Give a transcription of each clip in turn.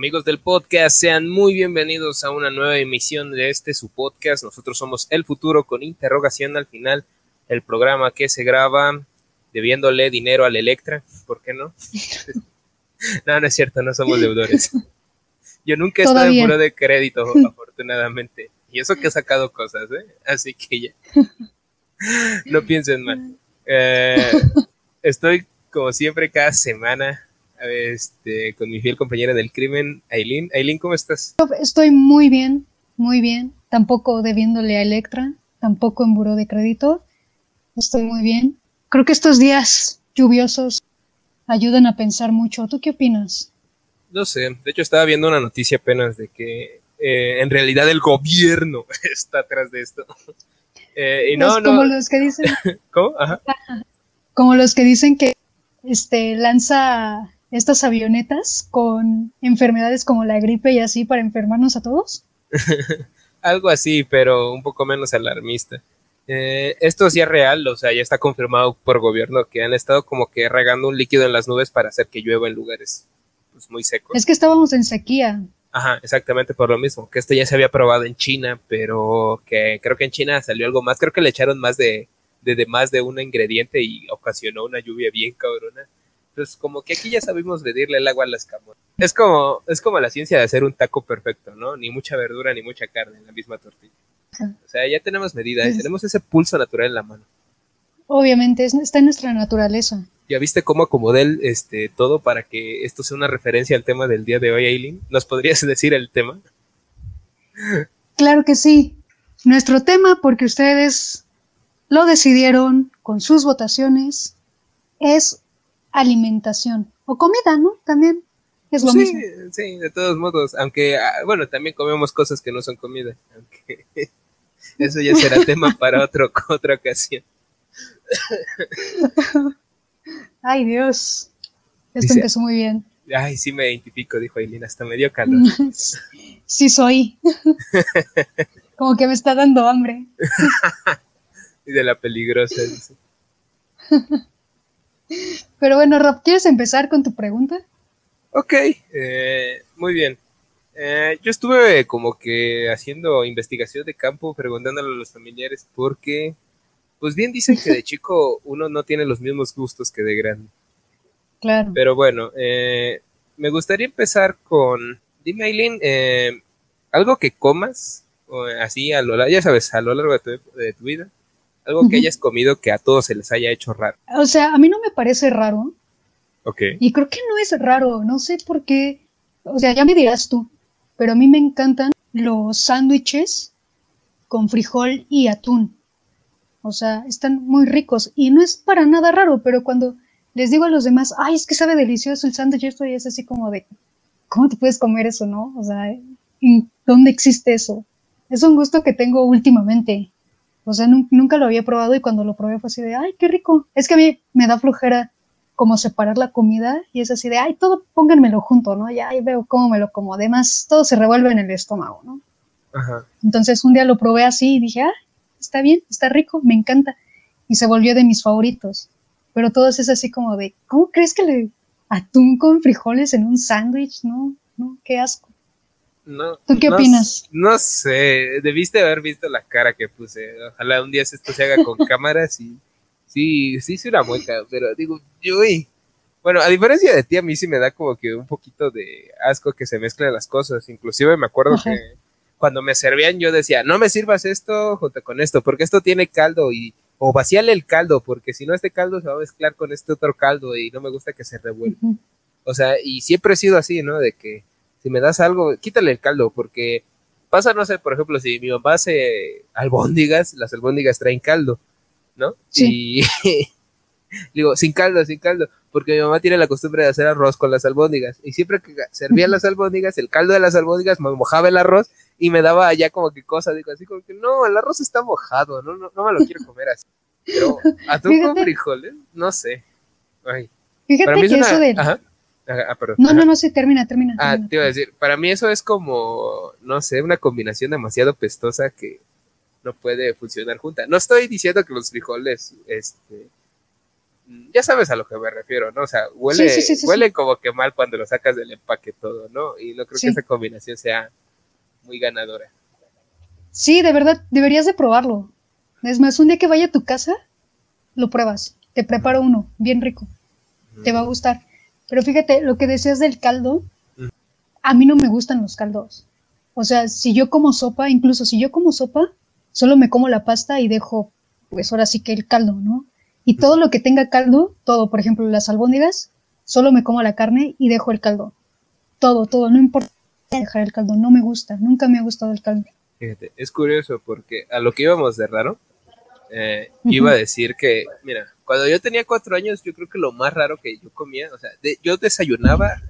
Amigos del podcast, sean muy bienvenidos a una nueva emisión de este su podcast. Nosotros somos El Futuro con interrogación al final, el programa que se graba debiéndole dinero al Electra, ¿por qué no? no, no es cierto, no somos deudores. Yo nunca he estado en puro de crédito, afortunadamente. Y eso que he sacado cosas, ¿eh? Así que ya. no piensen mal. Eh, estoy, como siempre, cada semana este, con mi fiel compañera del crimen, Aileen. Aileen, ¿cómo estás? Estoy muy bien, muy bien. Tampoco debiéndole a Electra, tampoco en buró de crédito. Estoy muy bien. Creo que estos días lluviosos ayudan a pensar mucho. ¿Tú qué opinas? No sé, de hecho estaba viendo una noticia apenas de que eh, en realidad el gobierno está atrás de esto. Eh, y no, no. Como los que dicen. ¿Cómo? Ajá. Como los que dicen que este lanza estas avionetas con enfermedades como la gripe y así para enfermarnos a todos? Algo así, pero un poco menos alarmista. Eh, esto sí es real, o sea, ya está confirmado por gobierno que han estado como que regando un líquido en las nubes para hacer que llueva en lugares pues, muy secos. Es que estábamos en sequía. Ajá, exactamente por lo mismo, que esto ya se había probado en China, pero que creo que en China salió algo más, creo que le echaron más de, de, de más de un ingrediente y ocasionó una lluvia bien cabrona. Pues como que aquí ya sabemos medirle el agua a las camoras. Es como, es como la ciencia de hacer un taco perfecto, ¿no? Ni mucha verdura ni mucha carne en la misma tortilla. O sea, ya tenemos medida, ¿eh? tenemos ese pulso natural en la mano. Obviamente, está en nuestra naturaleza. ¿Ya viste cómo acomodé este, todo para que esto sea una referencia al tema del día de hoy, Aileen? ¿Nos podrías decir el tema? Claro que sí. Nuestro tema, porque ustedes lo decidieron con sus votaciones, es alimentación o comida, ¿no? También es lo mismo. Sí, de todos modos, aunque, ah, bueno, también comemos cosas que no son comida, aunque eso ya será tema para otro, otra ocasión. Ay, Dios, esto empezó muy bien. Ay, sí me identifico, dijo Aileen, hasta me dio calor. sí soy. Como que me está dando hambre. y de la peligrosa, dice. Pero bueno, Rob, ¿quieres empezar con tu pregunta? Ok, eh, muy bien. Eh, yo estuve como que haciendo investigación de campo, preguntándole a los familiares porque, pues bien dicen que de chico uno no tiene los mismos gustos que de grande. Claro. Pero bueno, eh, me gustaría empezar con, dime Aileen, algo que comas, así a lo largo, ya sabes, a lo largo de tu vida, algo que hayas comido que a todos se les haya hecho raro. O sea, a mí no me parece raro. Ok. Y creo que no es raro, no sé por qué. O sea, ya me dirás tú, pero a mí me encantan los sándwiches con frijol y atún. O sea, están muy ricos y no es para nada raro, pero cuando les digo a los demás, ay, es que sabe delicioso el sándwich, esto y es así como de, ¿cómo te puedes comer eso, no? O sea, ¿en dónde existe eso? Es un gusto que tengo últimamente. O sea, nunca lo había probado y cuando lo probé fue así de, ay, qué rico. Es que a mí me da flojera como separar la comida y es así de, ay, todo pónganmelo junto, ¿no? Ya ahí veo cómo me lo como. Además, todo se revuelve en el estómago, ¿no? Ajá. Entonces un día lo probé así y dije, ah, está bien, está rico, me encanta. Y se volvió de mis favoritos. Pero todo es así como de, ¿cómo crees que le atún con frijoles en un sándwich? No, no, qué asco. No, ¿Tú qué opinas? No sé, debiste haber visto la cara que puse. Ojalá un día esto se haga con cámaras y sí, sí, sí una mueca, pero digo, yo, bueno, a diferencia de ti, a mí sí me da como que un poquito de asco que se mezclen las cosas. Inclusive me acuerdo que cuando me servían yo decía, no me sirvas esto junto con esto, porque esto tiene caldo y o vaciale el caldo, porque si no este caldo se va a mezclar con este otro caldo y no me gusta que se revuelva. O sea, y siempre he sido así, ¿no? De que si me das algo, quítale el caldo, porque pasa, no sé, por ejemplo, si mi mamá hace albóndigas, las albóndigas traen caldo, ¿no? Sí. Y digo, sin caldo, sin caldo, porque mi mamá tiene la costumbre de hacer arroz con las albóndigas, y siempre que servían las albóndigas, el caldo de las albóndigas me mojaba el arroz y me daba ya como que cosa, digo así como que no, el arroz está mojado, no, no, no me lo quiero comer así. Pero atún con frijoles, no sé. Ay. Fíjate que eso de... Ah, no, no, no, sí, termina, termina. Ah, te iba a decir, para mí eso es como, no sé, una combinación demasiado pestosa que no puede funcionar junta. No estoy diciendo que los frijoles, este, ya sabes a lo que me refiero, ¿no? O sea, huele, huele como que mal cuando lo sacas del empaque todo, ¿no? Y no creo que esa combinación sea muy ganadora. Sí, de verdad, deberías de probarlo. Es más, un día que vaya a tu casa, lo pruebas. Te preparo uno, bien rico. Te va a gustar. Pero fíjate, lo que decías del caldo, a mí no me gustan los caldos. O sea, si yo como sopa, incluso si yo como sopa, solo me como la pasta y dejo, pues ahora sí que el caldo, ¿no? Y todo lo que tenga caldo, todo, por ejemplo, las albóndigas, solo me como la carne y dejo el caldo. Todo, todo, no importa dejar el caldo, no me gusta, nunca me ha gustado el caldo. Fíjate, es curioso porque a lo que íbamos de raro, eh, iba a decir que, mira, cuando yo tenía cuatro años, yo creo que lo más raro que yo comía, o sea, yo desayunaba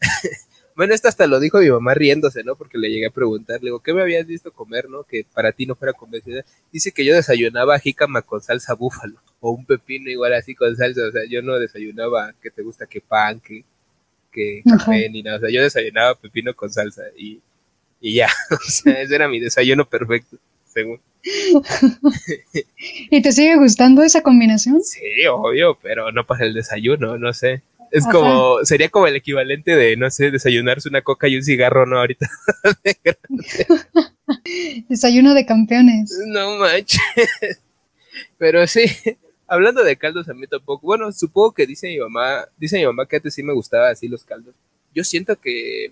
Bueno, esto hasta lo dijo mi mamá riéndose, ¿no? Porque le llegué a preguntar, le digo, ¿qué me habías visto comer, no? Que para ti no fuera convencional. Dice que yo desayunaba jícama con salsa búfalo, o un pepino igual así con salsa, o sea, yo no desayunaba, ¿qué te gusta? Que pan, que, que café, ni nada, o sea, yo desayunaba pepino con salsa y, y ya, o sea, ese era mi desayuno perfecto, según. ¿Y te sigue gustando esa combinación? Sí, obvio, pero no para el desayuno, no sé. Es como, sería como el equivalente de, no sé, desayunarse una coca y un cigarro, ¿no? Ahorita. Desayuno de campeones. No manches. Pero sí, hablando de caldos a mí tampoco. Bueno, supongo que dice mi mamá, dice mi mamá que antes sí me gustaba así los caldos. Yo siento que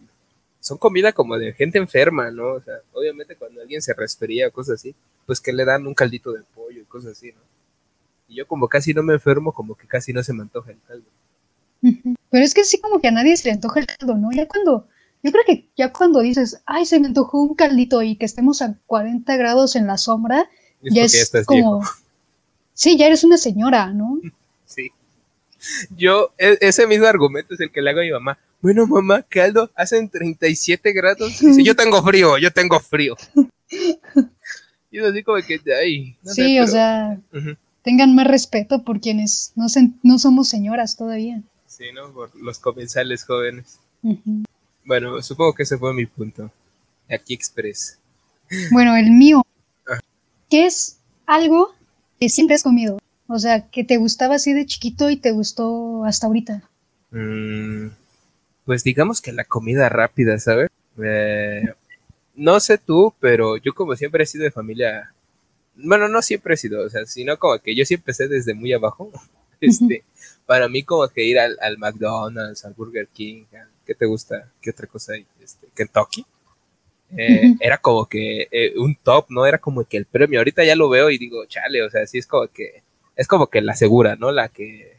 son comida como de gente enferma, ¿no? O sea, obviamente cuando alguien se resfría o cosas así, pues que le dan un caldito de pollo y cosas así, ¿no? Y yo como casi no me enfermo, como que casi no se me antoja el caldo. Pero es que sí como que a nadie se le antoja el caldo, ¿no? Ya cuando, yo creo que ya cuando dices, ay, se me antojó un caldito y que estemos a 40 grados en la sombra, ya es como... Sí, ya eres una señora, ¿no? Sí. Yo, e, ese mismo argumento es el que le hago a mi mamá. Bueno, mamá, caldo, hacen 37 grados. Dice, yo tengo frío, yo tengo frío. y es así como que, ay. sí, o sea, tengan más respeto por quienes no, no somos señoras todavía. Sí, ¿no? Por los comensales jóvenes. Bueno, supongo que ese fue mi punto. Aquí Express. Bueno, el mío. Ah. ¿Qué es algo que siempre has comido? O sea, que te gustaba así de chiquito y te gustó hasta ahorita. Mm, pues digamos que la comida rápida, ¿sabes? Eh, no sé tú, pero yo como siempre he sido de familia... Bueno, no siempre he sido, o sea, sino como que yo sí empecé desde muy abajo. Este, para mí como que ir al, McDonald's, al Burger King, ¿qué te gusta? ¿Qué otra cosa hay? Este, Kentucky. Eh, era como que eh, un top, ¿no? Era como que el premio. Ahorita ya lo veo y digo, chale, o sea, sí es como que, es como que la segura, ¿no? La que,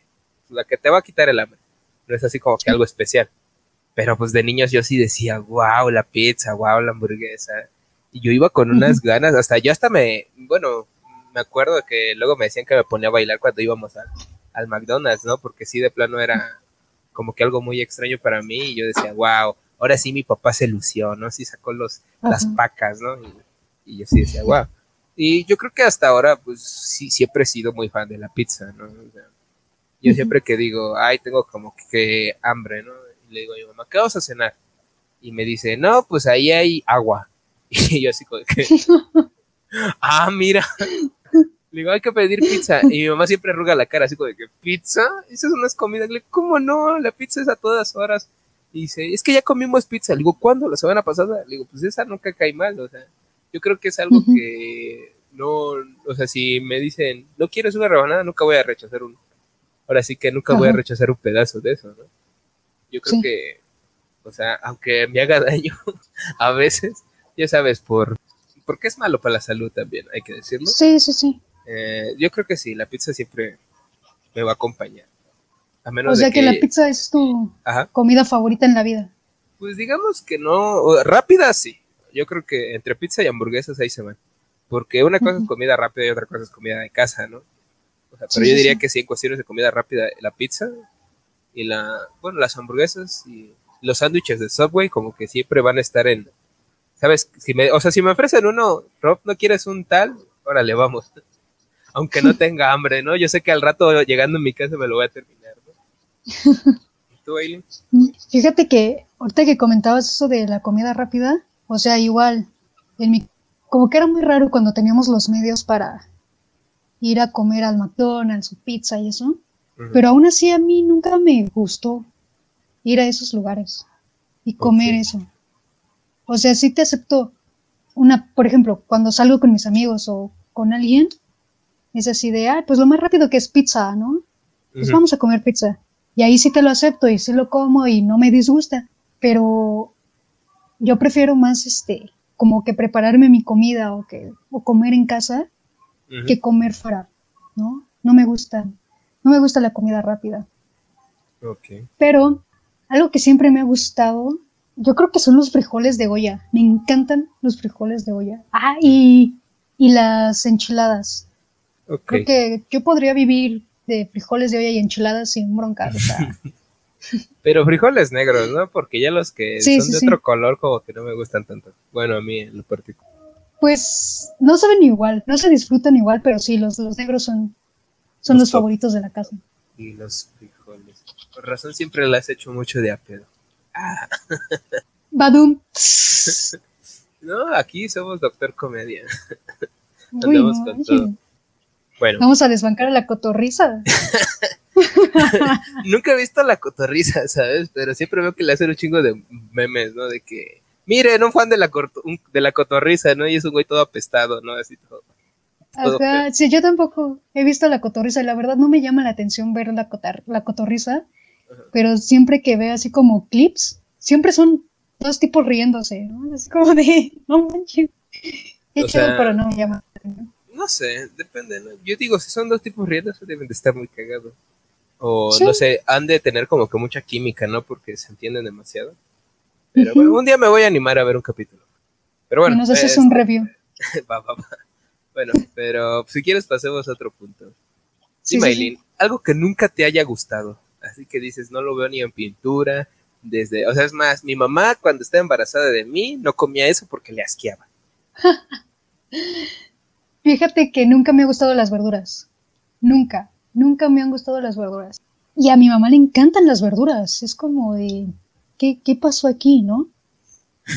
la que te va a quitar el hambre. No es así como que algo especial. Pero pues de niños yo sí decía, wow, la pizza, wow, la hamburguesa. Y yo iba con unas ganas, hasta yo hasta me, bueno, me acuerdo que luego me decían que me ponía a bailar cuando íbamos a, al McDonald's, ¿no? Porque sí, de plano era como que algo muy extraño para mí y yo decía, wow, ahora sí mi papá se lució, ¿no? Sí sacó los, las pacas, ¿no? Y, yo sí decía, wow. Y yo creo que hasta ahora, pues sí, siempre he sido muy fan de la pizza, ¿no? yo siempre que digo, ay, tengo como que hambre, ¿no? Y le digo a mi mamá, ¿qué vas a cenar? Y me dice, no, pues ahí hay agua. Y yo así como que, ah, mira, le digo, hay que pedir pizza. Y mi mamá siempre arruga la cara, así como de que, ¿pizza? Esas son unas comidas. Le digo, ¿cómo no? La pizza es a todas horas. Y dice, es que ya comimos pizza. Le digo, ¿cuándo? La semana pasada. Le digo, pues esa nunca cae mal. O sea, yo creo que es algo que no, o sea, si me dicen, no quieres una rebanada, nunca voy a rechazar uno. Ahora sí que nunca voy a rechazar un pedazo de eso, ¿no? Yo creo que, o sea, aunque me haga daño a veces, ya sabes, por porque es malo para la salud también, hay que decirlo. Sí, sí, sí. Eh, yo creo que sí, la pizza siempre me va a acompañar. A menos o sea que, la pizza es tu comida favorita en la vida. Pues digamos que no, rápida sí. Yo creo que entre pizza y hamburguesas ahí se van. Porque una cosa es comida rápida y otra cosa es comida de casa, ¿no? O sea, pero yo diría que sí, en cuestiones de comida rápida, la pizza y la, bueno, las hamburguesas y los sándwiches de Subway como que siempre van a estar en, ¿sabes? Si me, o sea, si me ofrecen uno, Rob, ¿no quieres un tal? Órale, vamos aunque no tenga hambre, ¿no? Yo sé que al rato llegando a mi casa me lo voy a terminar, ¿no? ¿Y tú, Aileen? Fíjate que ahorita que comentabas eso de la comida rápida, o sea, igual, en mi, como que era muy raro cuando teníamos los medios para ir a comer al McDonald's o pizza y eso. Pero aún así a mí nunca me gustó ir a esos lugares y comer eso. O sea, sí te acepto una, por ejemplo, cuando salgo con mis amigos o con alguien, es así de, ah, pues lo más rápido que es pizza, ¿no? Pues vamos a comer pizza. Y ahí sí te lo acepto y sí lo como y no me disgusta, pero yo prefiero más este, como que prepararme mi comida o que o comer en casa que comer fuera, ¿no? No me gusta, no me gusta la comida rápida. Okay. Pero algo que siempre me ha gustado, yo creo que son los frijoles de olla. Me encantan los frijoles de olla. Ah, y, y las enchiladas. Creo que yo podría vivir de frijoles de olla y enchiladas sin bronca. Pero frijoles negros, ¿no? Porque ya los que son de otro color como que no me gustan tanto. Bueno, a mí en lo particular. Pues no saben igual, no se disfrutan igual, pero sí, los, los negros son, son los, favoritos de la casa. Y los frijoles. Por razón siempre las he hecho mucho de a pedo. Ah. Badum. no, aquí somos Doctor Comedia. Andamos con todo. Bueno. Vamos a desbancar a la cotorriza. Nunca he visto la cotorriza, ¿sabes? Pero siempre veo que le hacen un chingo de memes, ¿no? De que, miren, un fan de la, de la cotorriza, ¿no? Y es un güey todo apestado, ¿no? Así todo. Ajá, sí, yo tampoco he visto la cotorriza. La verdad no me llama la atención ver la, la cotorriza, pero siempre que veo así como clips, siempre son dos tipos riéndose, ¿no? Así como de, no manches. Qué pero no me llama la atención. No sé, depende, ¿no? Yo digo, si son dos tipos riéndose, deben de estar muy cagados. O no sé, han de tener como que mucha química, ¿no? Porque se entienden demasiado. Pero bueno, un día me voy a animar a ver un capítulo. Pero bueno. Nos haces un review. va, va, va. Bueno, pero si quieres pasemos a otro punto. Sí, Maylin, algo que nunca te haya gustado. Así que dices, no lo veo ni en pintura, desde, o sea, es más, mi mamá cuando estaba embarazada de mí no comía eso porque le asqueaba. Fíjate que nunca me han gustado las verduras. Nunca, nunca me han gustado las verduras. Y a mi mamá le encantan las verduras. Es como de, ¿qué, qué pasó aquí, no?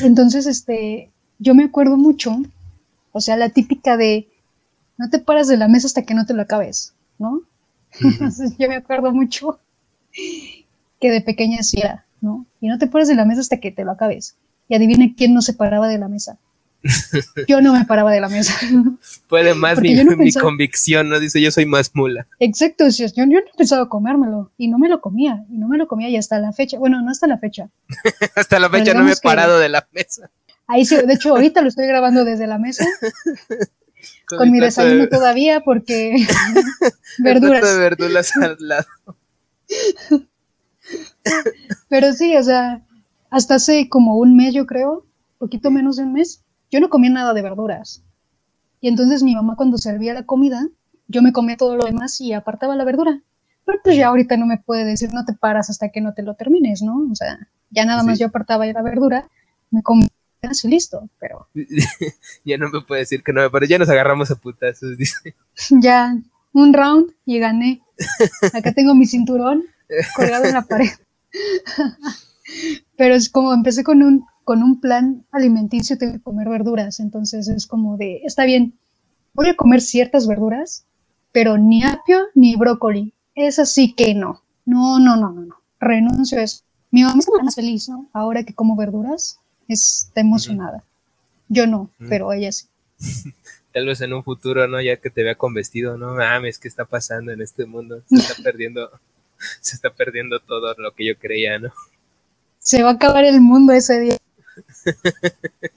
Entonces, este, yo me acuerdo mucho, o sea, la típica de, no te paras de la mesa hasta que no te lo acabes, ¿no? Entonces, yo me acuerdo mucho que de pequeña era, ¿no? Y no te paras de la mesa hasta que te lo acabes. Y adivine quién no se paraba de la mesa. Yo no me paraba de la mesa. Puede más mi, mi, convicción, ¿no? Dice, yo soy más mula. Exacto, yo, yo no pensaba comérmelo y no me lo comía, y no me lo comía y hasta la fecha, bueno, no hasta la fecha. hasta la fecha no me he parado de la mesa. Ahí sí, de hecho, ahorita lo estoy grabando desde la mesa. con, mi desayuno todavía porque verduras. de verduras al lado. Pero sí, o sea, hasta hace como un mes, yo creo, poquito menos de un mes, yo no comía nada de verduras. Y entonces mi mamá cuando servía la comida, yo me comía todo lo demás y apartaba la verdura. Pero pues ya ahorita no me puede decir no te paras hasta que no te lo termines, ¿no? O sea, ya nada más yo apartaba la verdura, me comía y listo, pero... ya no me puede decir que no me ya nos agarramos a putazos, dice. ya, un round y gané. Acá tengo mi cinturón colgado en la pared. pero es como empecé con un con un plan alimenticio tengo que comer verduras, entonces es como de, está bien, voy a comer ciertas verduras, pero ni apio ni brócoli, es así que no, no, no, no, no, no, renuncio a eso. Mi mamá está más feliz, ¿no? Ahora que como verduras, está emocionada. Yo no, pero ella sí. Tal vez en un futuro, ¿no? Ya que te vea con vestido, no mames, ¿qué está pasando en este mundo? Se está perdiendo, se está perdiendo todo lo que yo creía, ¿no? Se va a acabar el mundo ese día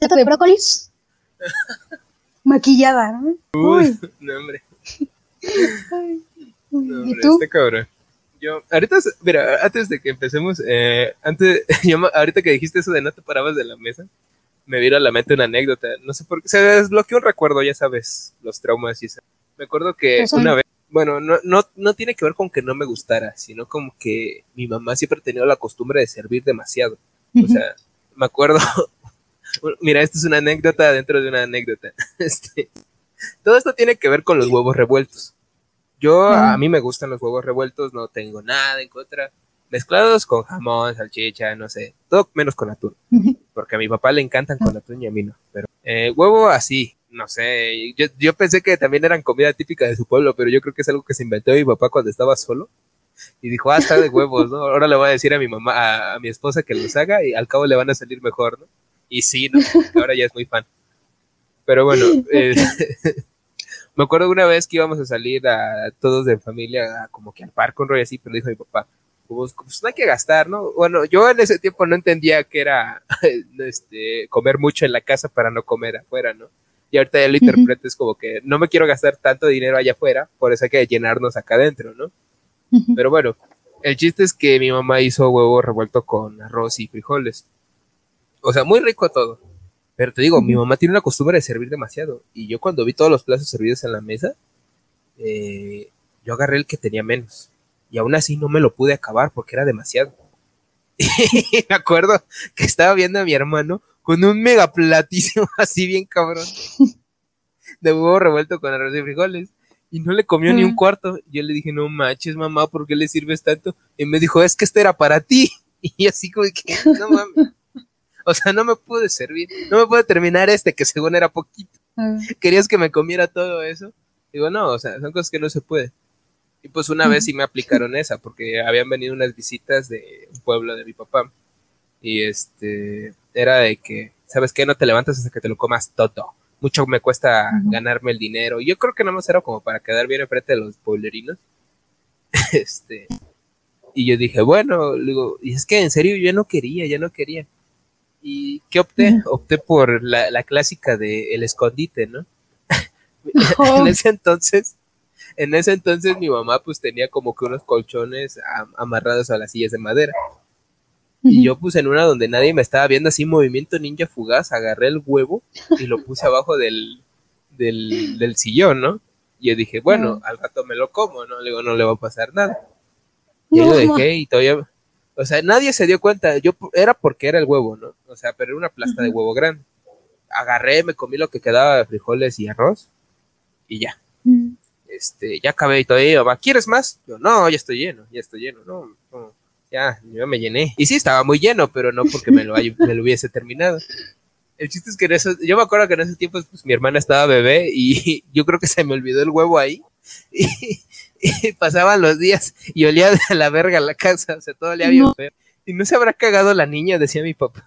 de brócolis. Maquillada, ¿no? Uy, no, hombre. ¿Y tú? Este cabrón. Yo, ahorita, mira, antes de que empecemos, eh, antes, yo, ahorita que dijiste eso de no te parabas de la mesa, me vino a la mente una anécdota. No sé por qué, se desbloqueó un recuerdo, ya sabes, los traumas y eso. Me acuerdo que una vez, bueno, no, no, no tiene que ver con que no me gustara, sino como que mi mamá siempre ha tenido la costumbre de servir demasiado. O sea, me acuerdo, mira, esto es una anécdota dentro de una anécdota. Este, todo esto tiene que ver con los huevos revueltos. Yo, a mí me gustan los huevos revueltos, no tengo nada en contra. Mezclados con jamón, salchicha, no sé, todo menos con atún. Porque a mi papá le encantan con atún y a mí no. Pero eh, huevo así, no sé. Yo, yo pensé que también eran comida típica de su pueblo, pero yo creo que es algo que se inventó mi papá cuando estaba solo. Y dijo, ah, está de huevos, ¿no? Ahora le voy a decir a mi mamá, a, mi esposa que los haga y al cabo le van a salir mejor, ¿no? Y sí, ¿no? Ahora ya es muy fan. Pero bueno, eh, me acuerdo una vez que íbamos a salir a todos de familia, como que al parque, un rollo así, pero dijo mi papá, pues, pues, no hay que gastar, ¿no? Bueno, yo en ese tiempo no entendía que era este, comer mucho en la casa para no comer afuera, ¿no? Y ahorita ya lo interpreto, es como que no me quiero gastar tanto dinero allá afuera, por eso hay que llenarnos acá adentro, ¿no? Pero bueno, el chiste es que mi mamá hizo huevo revuelto con arroz y frijoles. O sea, muy rico todo. Pero te digo, mi mamá tiene una costumbre de servir demasiado. Y yo cuando vi todos los platos servidos en la mesa, eh, yo agarré el que tenía menos. Y aún así no me lo pude acabar porque era demasiado. Y me acuerdo que estaba viendo a mi hermano con un mega platísimo así bien cabrón. De huevo revuelto con arroz y frijoles. Y no le comió ni un cuarto. Yo le dije, no manches, mamá, ¿por qué le sirves tanto? Y me dijo, es que este era para ti. Y así como que, no mames. O sea, no me pude servir, no me pude terminar este que según era poquito. ¿Querías que me comiera todo eso? Digo, no, o sea, son cosas que no se puede. Y pues una vez sí me aplicaron esa, porque habían venido unas visitas de un pueblo de mi papá. Y este, era de que, ¿sabes qué? No te levantas hasta que te lo comas todo. Mucho me cuesta ganarme el dinero. Yo creo que nada más era como para quedar bien enfrente de los pueblerinos. este, y yo dije, bueno, digo, y es que en serio yo no quería, ya no quería. ¿Y qué opté? Opté por la, clásica de el escondite, ¿no? en ese entonces, en ese entonces mi mamá pues tenía como que unos colchones amarrados a las sillas de madera. Y yo puse en una donde nadie me estaba viendo así movimiento ninja fugaz, agarré el huevo y lo puse abajo del, del, del sillón, ¿no? Y yo dije, bueno, al rato me lo como, ¿no? Le digo, no le va a pasar nada. Y yo lo dejé y todavía, o sea, nadie se dio cuenta. Yo era porque era el huevo, ¿no? O sea, pero era una plasta de huevo grande. Agarré, me comí lo que quedaba de frijoles y arroz y ya. Este, ya acabé y todavía va, ¿quieres más? Yo, no, ya estoy lleno, ya estoy lleno, no, ya, yo me llené. Y sí, estaba muy lleno, pero no porque me lo, me lo hubiese terminado. El chiste es que en eso, yo me acuerdo que en ese tiempo pues, mi hermana estaba bebé y yo creo que se me olvidó el huevo ahí. Y, y pasaban los días y olía de la verga la casa, o sea, todo olía bien feo. Y no se habrá cagado la niña, decía mi papá.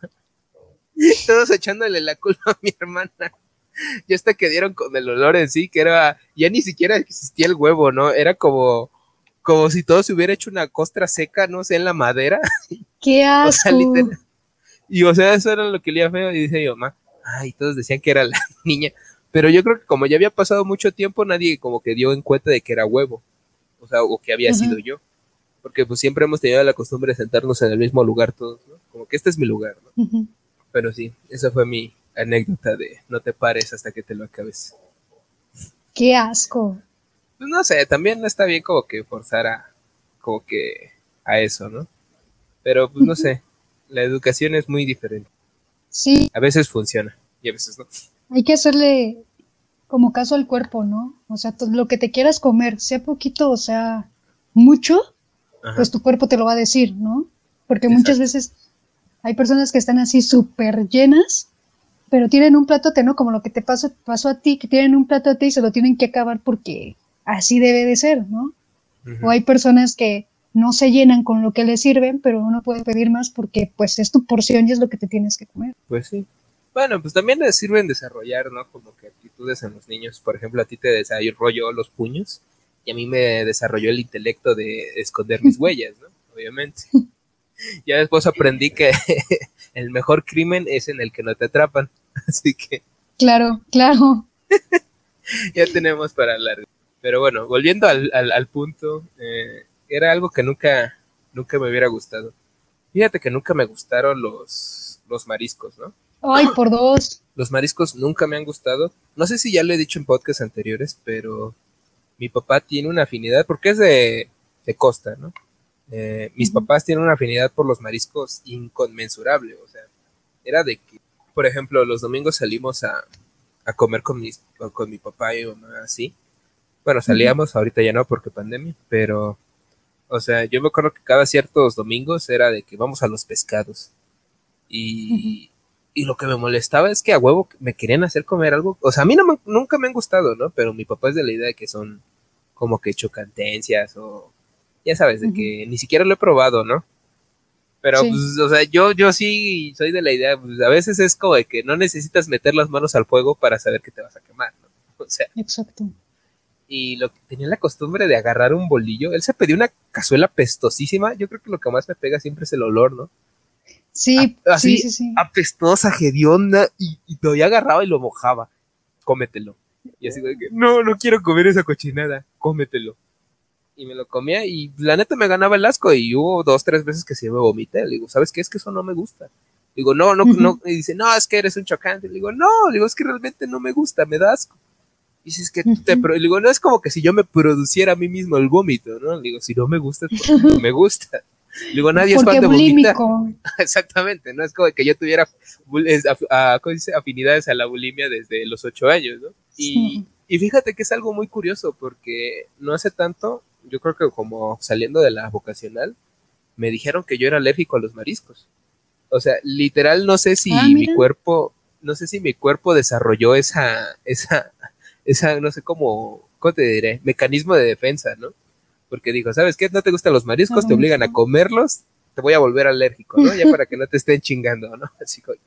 Todos echándole la culpa a mi hermana. Y hasta que dieron con el olor en sí, que era, ya ni siquiera existía el huevo, ¿no? Era como, como si todo se hubiera hecho una costra seca, no sé, en la madera. ¡Qué asco! y o sea, eso era lo que olía feo. Y dice mi mamá, ay, todos decían que era la niña. Pero yo creo que como ya había pasado mucho tiempo, nadie como que dio en cuenta de que era huevo o sea, o que había sido yo. Porque pues siempre hemos tenido la costumbre de sentarnos en el mismo lugar todos, ¿no? Como que este es mi lugar, ¿no? Pero sí, esa fue mi anécdota de no te pares hasta que te lo acabes. Qué asco. Pues no sé, también no está bien como que forzar a, como que a eso, ¿no? Pero pues no sé, la educación es muy diferente. Sí. A veces funciona y a veces no. Hay que hacerle como caso al cuerpo, ¿no? O sea, lo que te quieras comer, sea poquito o sea mucho, pues tu cuerpo te lo va a decir, ¿no? Porque muchas veces hay personas que están así súper llenas, pero tienen un platote, ¿no? Como lo que te pasó, pasó a ti, que tienen un platote y se lo tienen que acabar porque así debe de ser, ¿no? O hay personas que no se llenan con lo que les sirven, pero uno puede pedir más porque pues es tu porción y es lo que te tienes que comer. Pues sí. Bueno, pues también les sirven desarrollar, ¿no? Como que actitudes en los niños. Por ejemplo, a ti te desarrolló los puños y a mí me desarrolló el intelecto de esconder mis huellas, ¿no? Obviamente. Ya después aprendí que el mejor crimen es en el que no te atrapan. Así que. Claro, claro. ya tenemos para hablar. Pero bueno, volviendo al, al, punto, eh, era algo que nunca, nunca me hubiera gustado. Fíjate que nunca me gustaron los, los mariscos, ¿no? Ay, por dos. Los mariscos nunca me han gustado. No sé si ya lo he dicho en podcasts anteriores, pero mi papá tiene una afinidad, porque es de, costa, ¿no? Eh, mis papás tienen una afinidad por los mariscos inconmensurable, o sea, era de que, por ejemplo, los domingos salimos a, comer con, mis, con mi papá y mi mamá así. Bueno, salíamos, ahorita ya no porque pandemia, pero, o sea, yo me acuerdo que cada ciertos domingos era de que vamos a los pescados. Y, y lo que me molestaba es que a huevo me querían hacer comer algo. O sea, a mí no nunca me han gustado, ¿no? Pero mi papá es de la idea de que son como que chocantencias o ya sabes, de que ni siquiera lo he probado, ¿no? Pero, pues, o sea, yo, yo sí soy de la idea, pues, a veces es como de que no necesitas meter las manos al fuego para saber que te vas a quemar, ¿no? O sea. Exacto. Y lo que tenía la costumbre de agarrar un bolillo, él se pidió una cazuela pestosísima, yo creo que lo que más me pega siempre es el olor, ¿no? Sí, así, sí, sí, apestosa, hedionda, y, y todavía agarraba y lo mojaba. Cómetelo. Y así no, no quiero comer esa cochinada, cómetelo y me lo comía y la neta me ganaba el asco y hubo dos, tres veces que sí me vomité. Le digo, ¿sabes qué? Es que eso no me gusta. digo, no, no, no. Y dice, no, es que eres un chocante. Le digo, no, le digo, es que realmente no me gusta, me da asco. Y dice, es que te... Le digo, no es como que si yo me produciera a mí mismo el vómito, ¿no? Le digo, si no me gusta, es porque no me gusta. Le digo, nadie es fan de vomitar. Exactamente, no es como que yo tuviera afinidades a la bulimia desde los ocho años, ¿no? Y, y fíjate que es algo muy curioso porque no hace tanto yo creo que como saliendo de la vocacional, me dijeron que yo era alérgico a los mariscos. O sea, literal, no sé si ah, mi cuerpo, no sé si mi cuerpo desarrolló esa, esa, esa, no sé cómo, ¿cómo te diré? Mecanismo de defensa, ¿no? Porque dijo, ¿sabes qué? No te gustan los mariscos, te obligan a comerlos, te voy a volver alérgico, ¿no? Ya para que no te estén chingando, ¿no? Así como...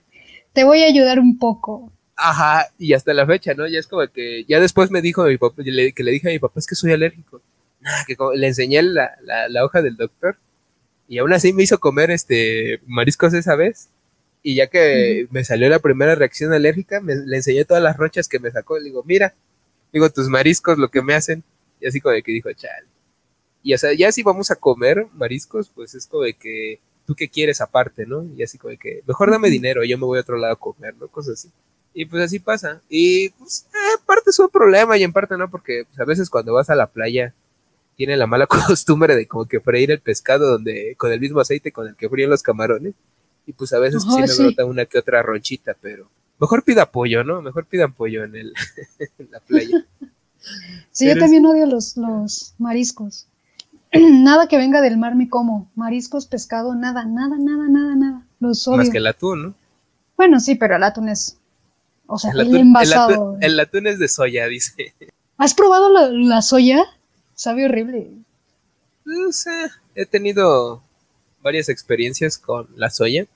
Te voy a ayudar un poco. Ajá, y hasta la fecha, ¿no? Ya es como que, ya después me dijo mi papá, que le dije a mi papá, es que soy alérgico que le enseñé la, la, hoja del doctor y aún así me hizo comer este mariscos esa vez. Y ya que me salió la primera reacción alérgica, me, le enseñé todas las rochas que me sacó. Le digo, mira, digo, tus mariscos lo que me hacen. Y así como de que dijo, chal. Y o sea, ya si vamos a comer mariscos, pues es como de que tú qué quieres aparte, ¿no? Y así como de que, mejor dame dinero, yo me voy a otro lado a comer, ¿no? Cosas así. Y pues así pasa. Y pues, eh, en parte es un problema y en parte no, porque pues, a veces cuando vas a la playa tiene la mala costumbre de como que freír el pescado donde con el mismo aceite con el que fríen los camarones y pues a veces sí me brota una que otra ronchita, pero mejor pida pollo, ¿no? Mejor pidan pollo en, el, en la playa. Sí, yo también odio los, los mariscos. nada que venga del mar me como. Mariscos, pescado, nada, nada, nada, nada, nada. Los odio. Más que el atún, ¿no? Bueno, sí, pero el atún es. O sea, el, envasado. El atún, es de soya, dice. ¿Has probado la, la soya? Sabe horrible. No sé, he tenido varias experiencias con la soya.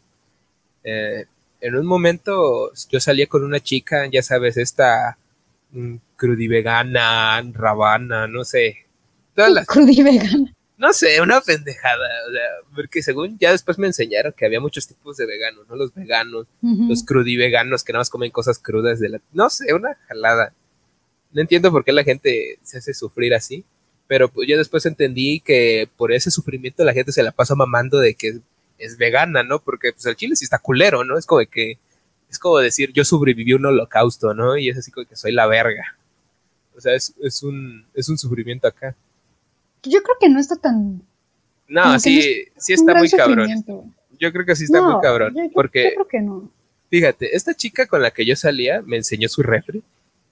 Eh, en un momento yo salía con una chica, ya sabes, esta mm, crudivegana, rabana, no sé. Todas las... Crudivegana. No sé, una pendejada. O sea, porque según ya después me enseñaron que había muchos tipos de veganos, ¿no? Los veganos, los crudiveganos que nada más comen cosas crudas de la... No sé, una jalada. No entiendo por qué la gente se hace sufrir así pero pues yo después entendí que por ese sufrimiento la gente se la pasa mamando de que es vegana, ¿no? Porque pues el chile sí está culero, ¿no? Es como que, es como decir, yo sobreviví a un holocausto, ¿no? Y es así como que soy la verga. O sea, es, un, es un sufrimiento acá. Yo creo que no está tan... No, sí, sí está muy cabrón. Yo creo que sí está muy cabrón. porque, yo creo que no. Fíjate, esta chica con la que yo salía me enseñó su refri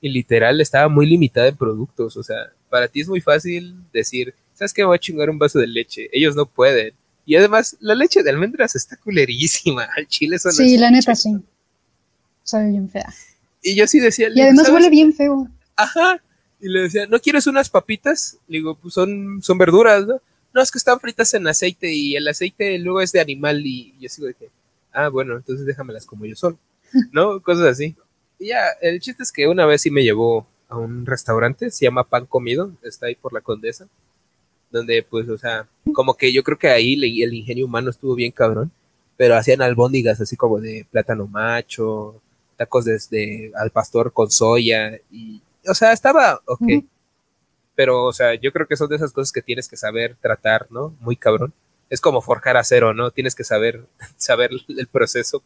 y literal estaba muy limitada en productos. O sea, para ti es muy fácil decir, ¿sabes qué? Voy a chingar un vaso de leche. Ellos no pueden. Y además, la leche de almendras está culerísima. Al chile son Sí, la neta sí. Sabe bien fea. Y yo sí decía. Y además huele bien feo. Ajá. Y le decía, ¿no quieres unas papitas? Le digo, pues son, son verduras, ¿no? No, es que están fritas en aceite y el aceite luego es de animal. Y yo sigo de que, ah, bueno, entonces déjamelas como yo son. ¿No? Cosas así. Y ya, el chiste es que una vez sí me llevó a un restaurante, se llama Pan Comido, está ahí por la Condesa, donde pues, o sea, como que yo creo que ahí el ingenio humano estuvo bien cabrón, pero hacían albóndigas así como de plátano macho, tacos desde al pastor con soya y, o sea, estaba ok. Pero, o sea, yo creo que son de esas cosas que tienes que saber tratar, ¿no? Muy cabrón. Es como forjar acero, ¿no? Tienes que saber, saber el proceso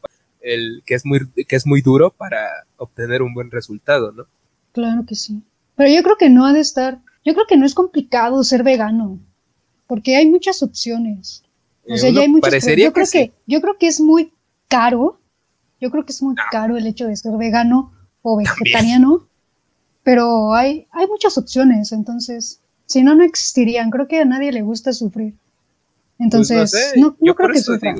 el que es muy que es muy duro para obtener un buen resultado, ¿no? Claro que sí. Pero yo creo que no ha de estar, yo creo que no es complicado ser vegano, porque hay muchas opciones. O sea, ya hay muchas yo creo que, yo creo que es muy caro. Yo creo que es muy caro el hecho de ser vegano o vegetariano, pero hay hay muchas opciones, entonces si no no existirían. Creo que a nadie le gusta sufrir. Pues entonces, no, no, creo que sufra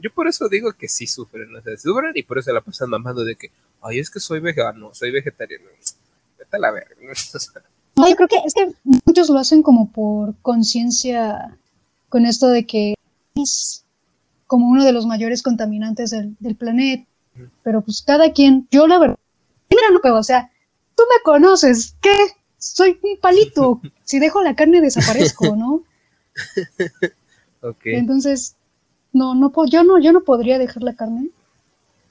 yo por eso digo que sí sufren, o sea, sufren y por eso la pasan mamando de que, ay, es que soy vegano, soy vegetariano. Vete a la verga. No, yo creo que es que muchos lo hacen como por conciencia con esto de que es como uno de los mayores contaminantes del, planeta. Pero pues cada quien, yo la verdad, no o sea, tú me conoces, ¿qué? Soy un palito. Si dejo la carne desaparezco, ¿no? Okay. Entonces, no, no, yo no, yo no podría dejar la carne,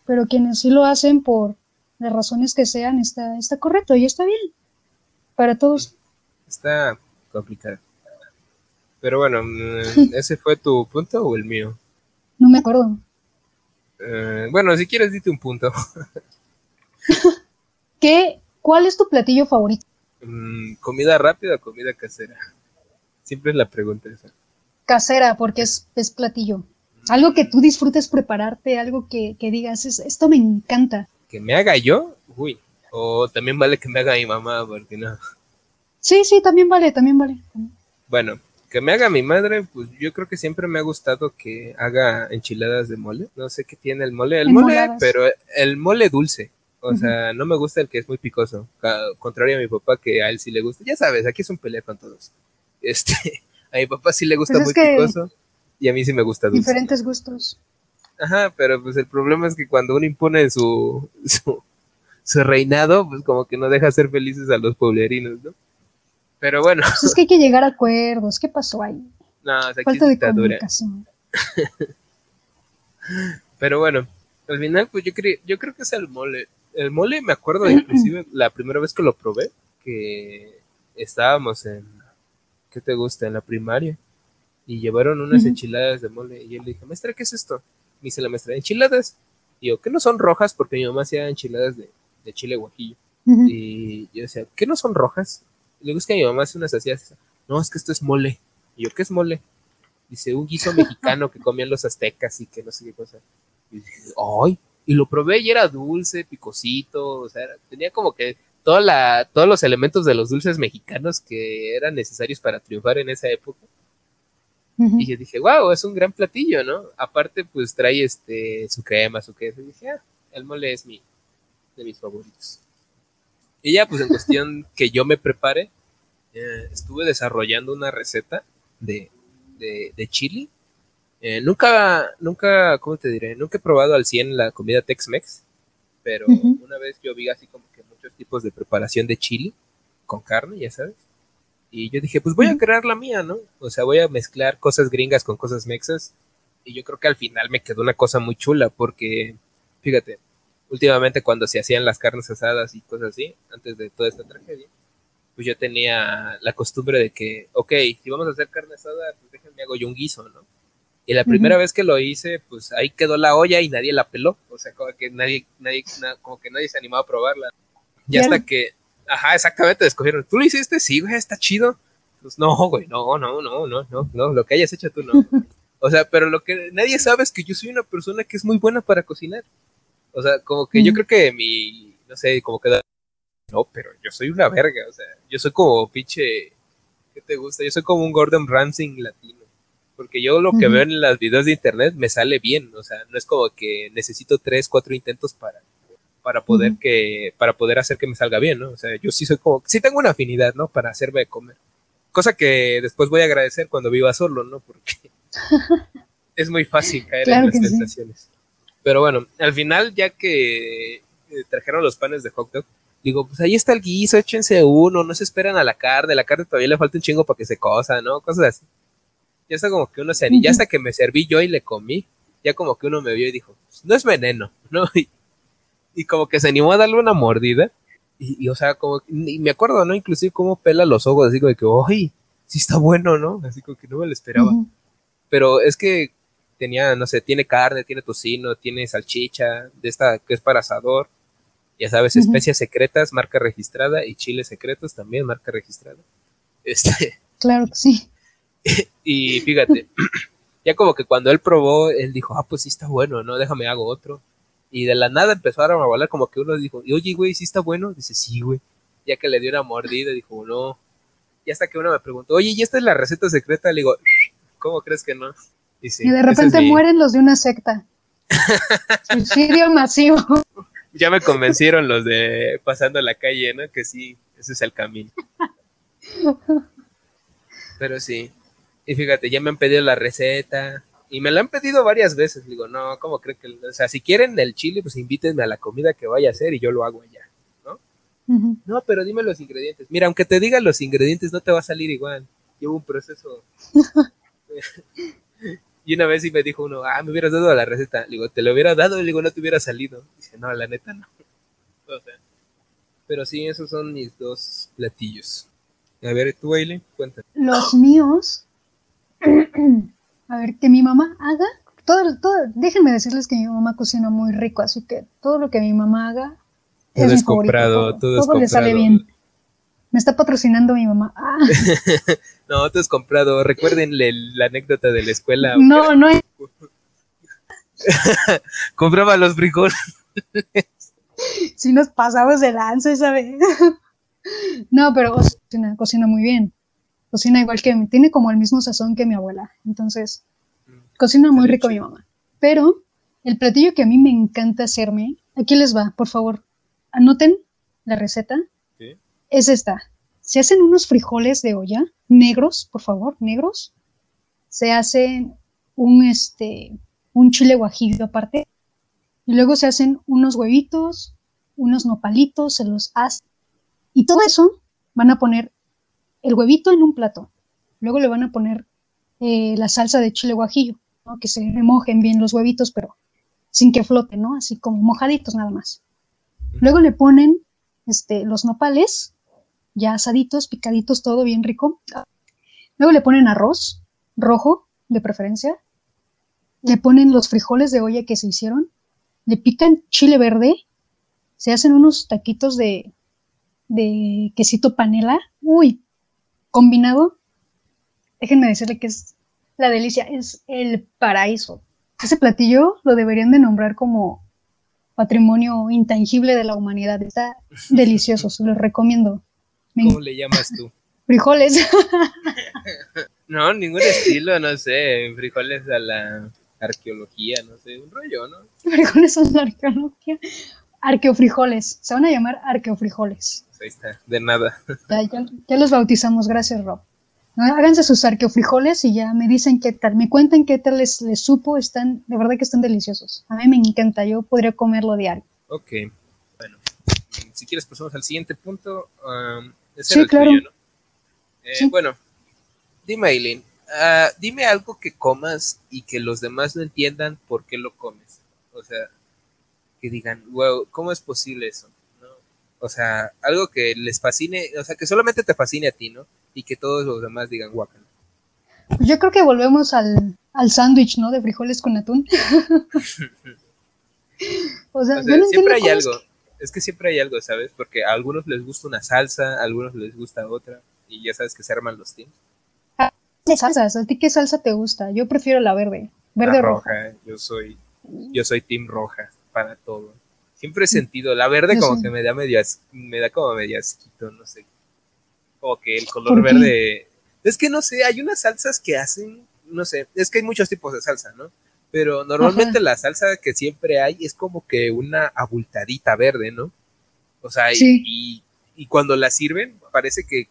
pero quienes sí lo hacen por las razones que sean, está, está correcto y está bien para todos. Está complicado. Pero bueno, mm, ¿ese fue tu punto o el mío? No me acuerdo. Eh, bueno, si quieres, dite un punto. ¿Qué, ¿Cuál es tu platillo favorito? Mm, ¿Comida rápida o comida casera? Siempre es la pregunta esa. Casera, porque es, es platillo. Algo que tú disfrutes prepararte, algo que, digas, esto me encanta. ¿Que me haga yo? Uy. O también vale que me haga mi mamá, porque no. Sí, sí, también vale, también vale. Bueno, que me haga mi madre, pues yo creo que siempre me ha gustado que haga enchiladas de mole. No sé qué tiene el mole. El mole, pero el mole dulce. O sea, no me gusta el que es muy picoso. Contrario a mi papá, que a él sí le gusta. Ya sabes, aquí es un pelea con todos. Este, a mi papá sí le gusta pues muy picoso y a mí sí me gusta dulce. Diferentes gustos. Ajá, pero pues el problema es que cuando uno impone su, su, reinado, pues como que no deja ser felices a los pueblerinos, ¿no? Pero bueno. Pues es que hay que llegar a acuerdos. ¿Qué pasó ahí? No, o sea, Falta de comunicación. pero bueno, al final, pues yo, creo, yo creo que es el mole. El mole me acuerdo inclusive la primera vez que lo probé, que estábamos en, ¿qué te gusta? En la primaria y llevaron unas enchiladas de mole. Y él le dijo, maestra, ¿qué es esto? Me dice la maestra, enchiladas. Y yo, ¿qué no son rojas? Porque mi mamá hacía enchiladas de, chile guajillo. Y yo decía, ¿qué no son rojas? Y le digo, que mi mamá hace unas así, no, es que esto es mole. Y yo, ¿qué es mole? Dice, un guiso mexicano que comían los aztecas y que no sé qué cosa. Y dije, ¡ay! Y lo probé y era dulce, picosito, o sea, tenía como que toda la, todos los elementos de los dulces mexicanos que eran necesarios para triunfar en esa época. Y yo dije, wow, es un gran platillo, ¿no? Aparte, pues trae este su crema, su queso. Y dije, ah, el mole es mi, de mis favoritos. Y ya, pues en cuestión que yo me prepare, eh, estuve desarrollando una receta de, de, chili. Eh, nunca, nunca, ¿cómo te diré? Nunca he probado al 100 la comida Tex-Mex, pero una vez yo vi así como que muchos tipos de preparación de chili con carne, ya sabes. Y yo dije, pues voy a crear la mía, ¿no? O sea, voy a mezclar cosas gringas con cosas mexas. Y yo creo que al final me quedó una cosa muy chula, porque, fíjate, últimamente cuando se hacían las carnes asadas y cosas así, antes de toda esta tragedia, pues yo tenía la costumbre de que, ok, si vamos a hacer carne asada, pues déjenme hago yo un guiso, ¿no? Y la primera vez que lo hice, pues ahí quedó la olla y nadie la peló. O sea, como que nadie, nadie, como que nadie se animó a probarla. Y hasta que, Ajá, exactamente, escogieron. ¿Tú lo hiciste? Sí, güey, está chido. Pues no, güey, no, no, no, no, no, no, lo que hayas hecho tú no. O sea, pero lo que nadie sabe es que yo soy una persona que es muy buena para cocinar. O sea, como que yo creo que mi, no sé, como que... No, pero yo soy una verga, o sea, yo soy como pinche... ¿Qué te gusta? Yo soy como un Gordon Ramsay latino. Porque yo lo que veo en las videos de internet me sale bien, o sea, no es como que necesito tres, cuatro intentos para para poder que, para poder hacer que me salga bien, ¿no? O sea, yo sí soy como, sí tengo una afinidad, ¿no? Para hacerme comer. Cosa que después voy a agradecer cuando viva solo, ¿no? Porque es muy fácil caer en las tentaciones. Pero bueno, al final, ya que eh, trajeron los panes de hot dog, digo, pues ahí está el guiso, échense uno, no se esperan a la carne, la carne todavía le falta un chingo para que se cosa, ¿no? Cosas así. Ya está como que uno se ya hasta que me serví yo y le comí, ya como que uno me vio y dijo, pues, no es veneno, ¿no? y como que se animó a darle una mordida. Y, o sea, como, y me acuerdo, ¿no? Inclusive cómo pela los ojos, así como de que, ¡ay! Sí está bueno, ¿no? Así como que no me lo esperaba. Pero es que tenía, no sé, tiene carne, tiene tocino, tiene salchicha, de esta que es para asador. Ya sabes, especias secretas, marca registrada, y chiles secretos también, marca registrada. Este. Claro que sí. y fíjate, ya como que cuando él probó, él dijo, ah, pues sí está bueno, ¿no? Déjame hago otro. Y de la nada empezaron a volar como que uno dijo, y oye, güey, ¿sí está bueno? Dice, sí, güey. Ya que le dio una mordida, dijo, no. Y hasta que uno me preguntó, oye, ¿y esta es la receta secreta? Le digo, ¿cómo crees que no? Y, de repente mueren los de una secta. Suicidio masivo. Ya me convencieron los de pasando la calle, ¿no? Que sí, ese es el camino. Pero sí. Y fíjate, ya me han pedido la receta. Y me la han pedido varias veces. Digo, no, ¿cómo creen que.? O sea, si quieren el chile, pues invítenme a la comida que vaya a hacer y yo lo hago allá, ¿no? No, pero dime los ingredientes. Mira, aunque te digan los ingredientes, no te va a salir igual. Llevo un proceso. y una vez sí me dijo uno, ah, me hubieras dado la receta. Le digo, te lo hubiera dado, y le digo, no te hubiera salido. Dice, no, la neta no. pero sí, esos son mis dos platillos. A ver, tú, Aileen, cuéntame. Los míos. a ver, que mi mamá haga. Todo, todo, déjenme decirles que mi mamá cocina muy rico, así que todo lo que mi mamá haga. Todo es, comprado, todo, todo, le sale bien. Me está patrocinando mi mamá. Ah. no, todo es comprado. Recuerden la anécdota de la escuela. No, no hay. Compraba los frijoles. si nos pasamos de lanza esa vez. no, pero cocina, cocina muy bien. Cocina igual que tiene como el mismo sazón que mi abuela. Entonces, cocina muy rico mi mamá. Pero el platillo que a mí me encanta hacerme, aquí les va, por favor. Anoten la receta. Es esta. Se hacen unos frijoles de olla, negros, por favor, negros. Se hacen un este un chile guajillo aparte y luego se hacen unos huevitos, unos nopalitos, se los hacen. Y todo eso van a poner el huevito en un plato. Luego le van a poner eh, la salsa de chile guajillo, que se remojen bien los huevitos, pero sin que floten, ¿no? Así como mojaditos nada más. Luego le ponen este, los nopales, ya asaditos, picaditos, todo bien rico. Luego le ponen arroz rojo, de preferencia. Le ponen los frijoles de olla que se hicieron le pican chile verde, se hacen unos taquitos de, de quesito panela, uy, combinado, déjenme decirle que es la delicia, es el paraíso. Ese platillo lo deberían de nombrar como patrimonio intangible de la humanidad. Está delicioso, se los recomiendo. ¿Cómo le llamas tú? Frijoles. no, ningún estilo, no sé, frijoles a la arqueología, no sé, un rollo, ¿no? Frijoles son la arqueología. Arqueofrijoles, se van a llamar arqueofrijoles. Pues ahí está, de nada. Ya, los bautizamos, gracias Rob. Háganse sus arqueofrijoles y ya me dicen qué tal, me cuentan qué tal les, les supo, están, de verdad que están deliciosos. A mí me encanta, yo podría comerlo diario. Ok, bueno, si quieres pasamos al siguiente punto. Um, sí, claro. Eh, bueno, dime Aileen, Ah, dime algo que comas y que los demás no entiendan por qué lo comes. O sea, que digan, wow, ¿cómo es posible eso? O sea, algo que les fascine, o sea, que solamente te fascine a ti, ¿no? Y que todos los demás digan guacan. Yo creo que volvemos al, al sándwich, ¿no? De frijoles con atún. o sea, siempre hay algo. Es que siempre hay algo, ¿sabes? Porque a algunos les gusta una salsa, a algunos les gusta otra, y ya sabes que se arman los teams salsas. ¿A ti qué salsa te gusta? Yo prefiero la verde. Verde roja. Yo soy, yo soy team roja para todo. Siempre he sentido, la verde como que me da medio, me da como medio asquito, no sé. Como que el color verde. Es que no sé, hay unas salsas que hacen, no sé, es que hay muchos tipos de salsa, ¿no? Pero normalmente la salsa que siempre hay es como que una abultadita verde, ¿no? O sea, y, y, cuando la sirven, parece que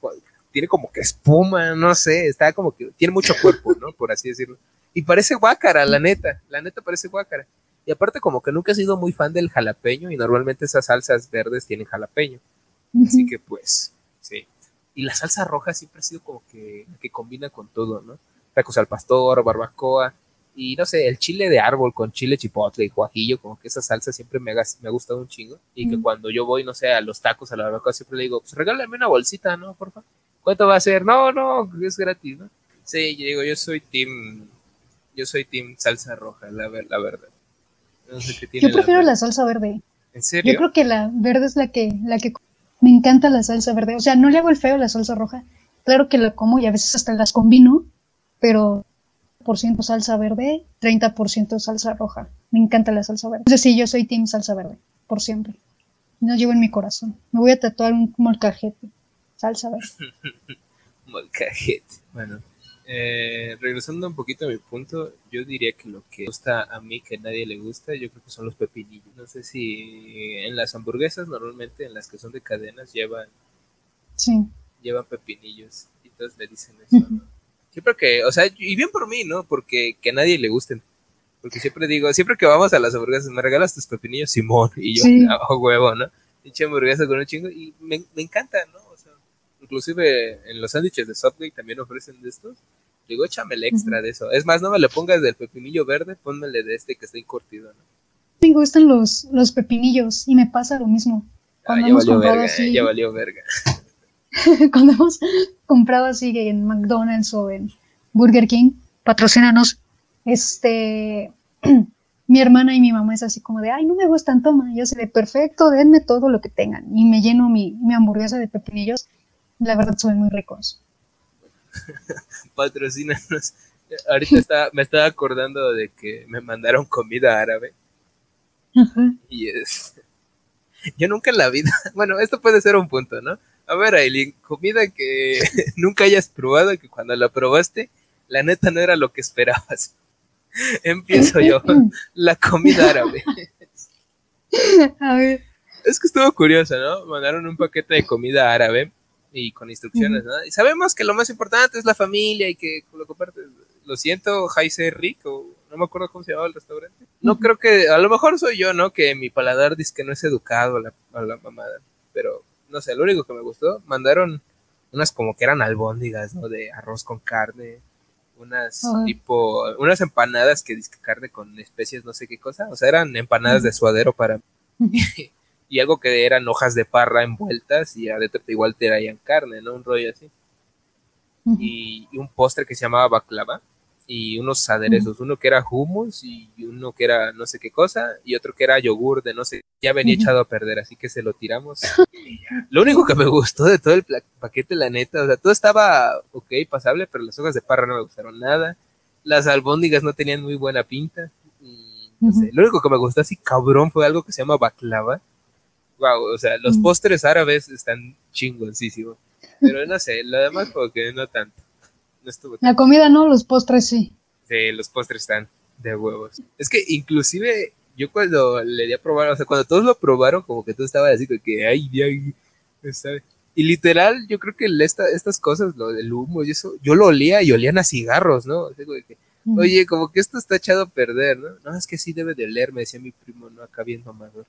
tiene como que espuma, no sé, está como que tiene mucho cuerpo, ¿no? Por así decirlo. Y parece guácara, la neta, la neta parece guácara. Y aparte como que nunca he sido muy fan del jalapeño y normalmente esas salsas verdes tienen jalapeño. Así que pues, sí. Y la salsa roja siempre ha sido como que, que combina con todo, ¿no? Tacos al pastor, barbacoa. Y no sé, el chile de árbol con chile chipotle y guajillo, como que esa salsa siempre me ha, me ha gustado un chingo. Y que cuando yo voy, no sé, a los tacos, a la barbacoa, siempre le digo, pues regálame una bolsita, ¿no? Por favor. ¿Cuánto va a ser? No, no, es gratis, ¿no? Sí, yo digo, yo soy team, yo soy team salsa roja, la, la verdad. yo prefiero la... salsa verde. ¿En serio? Yo creo que la verde es la que, la que me encanta la salsa verde. O sea, no le hago el feo a la salsa roja. Claro que la como y a veces hasta las combino, pero por ciento salsa verde, 30% salsa roja. Me encanta la salsa verde. Entonces sí, yo soy team salsa verde, por siempre. No llevo en mi corazón. Me voy a tatuar un molcajete salsa verde. Molcajete. Bueno, eh, regresando un poquito a mi punto, yo diría que lo que gusta a mí que a nadie le gusta, yo creo que son los pepinillos. No sé si en las hamburguesas, normalmente en las que son de cadenas, llevan sí. llevan pepinillos y todos le dicen eso, ¿no? Siempre que, o sea, y bien por mí, ¿no? Porque que a nadie le gusten. Porque siempre digo, siempre que vamos a las hamburguesas, me regalas tus pepinillos, Simón, y yo, sí. huevo, ¿no? Pinche hamburguesa con un chingo, y me, me encanta, ¿no? O sea, inclusive en los sándwiches de Subway también ofrecen de estos. Digo, échame el extra de eso. Es más, no me le pongas del pepinillo verde, pónmele de este que está encurtido, ¿no? Me gustan los, los pepinillos y me pasa lo mismo. Cuando ah, ya valió verga, así, ya valió verga. cuando hemos comprado así en McDonald's o en Burger King, patrocínanos, este, mi hermana y mi mamá es así como de, ay, no me gustan, toma, yo sé de perfecto, denme todo lo que tengan. Y me lleno mi, mi hamburguesa de pepinillos, la verdad son muy ricos. Patrocínanos. Ahorita me estaba acordando de que me mandaron comida árabe. Y es. Yo nunca en la vida. Bueno, esto puede ser un punto, ¿no? A ver, Aileen, comida que nunca hayas probado, que cuando la probaste, la neta no era lo que esperabas. Empiezo yo. La comida árabe. A ver. Es que estuvo curioso, ¿no? Mandaron un paquete de comida árabe y con instrucciones, ¿no? Y sabemos que lo más importante es la familia y que lo compartes. Lo siento, Jaise Rick, o no me acuerdo cómo se llamaba el restaurante. No creo que, a lo mejor soy yo, ¿no? Que mi paladar dice que no es educado a la, a la mamada. Pero, no sé, lo único que me gustó, mandaron unas como que eran albóndigas, ¿no? De arroz con carne, unas tipo, unas empanadas que dice carne con especies, no sé qué cosa. O sea, eran empanadas de suadero para y algo que eran hojas de parra envueltas y adentro igual te traían carne, ¿no? Un rollo así. y, un postre que se llamaba baklava y unos aderezos, uno que era hummus y uno que era no sé qué cosa y otro que era yogur de no sé, ya venía echado a perder, así que se lo tiramos. lo único que me gustó de todo el paquete, la neta, o sea, todo estaba ok, pasable, pero las hojas de parra no me gustaron nada, las albóndigas no tenían muy buena pinta. Y, no sé, lo único que me gustó así cabrón fue algo que se llama baklava, wow, o sea, los postres árabes están chingoncísimos. Pero no sé, lo demás como que no tanto. La comida no, los postres sí. Sí, los postres están de huevos. Es que inclusive yo cuando le di a probar, o sea, cuando todos lo probaron, como que todo estaba así, como que, ay, ay, ¿sabes? Y literal, yo creo que esta, estas cosas, lo del humo y eso, yo lo olía y olían a cigarros, ¿no? Oye, como que esto está echado a perder, ¿no? No, es que sí debe de oler, me decía mi primo, ¿no? Acá bien mamador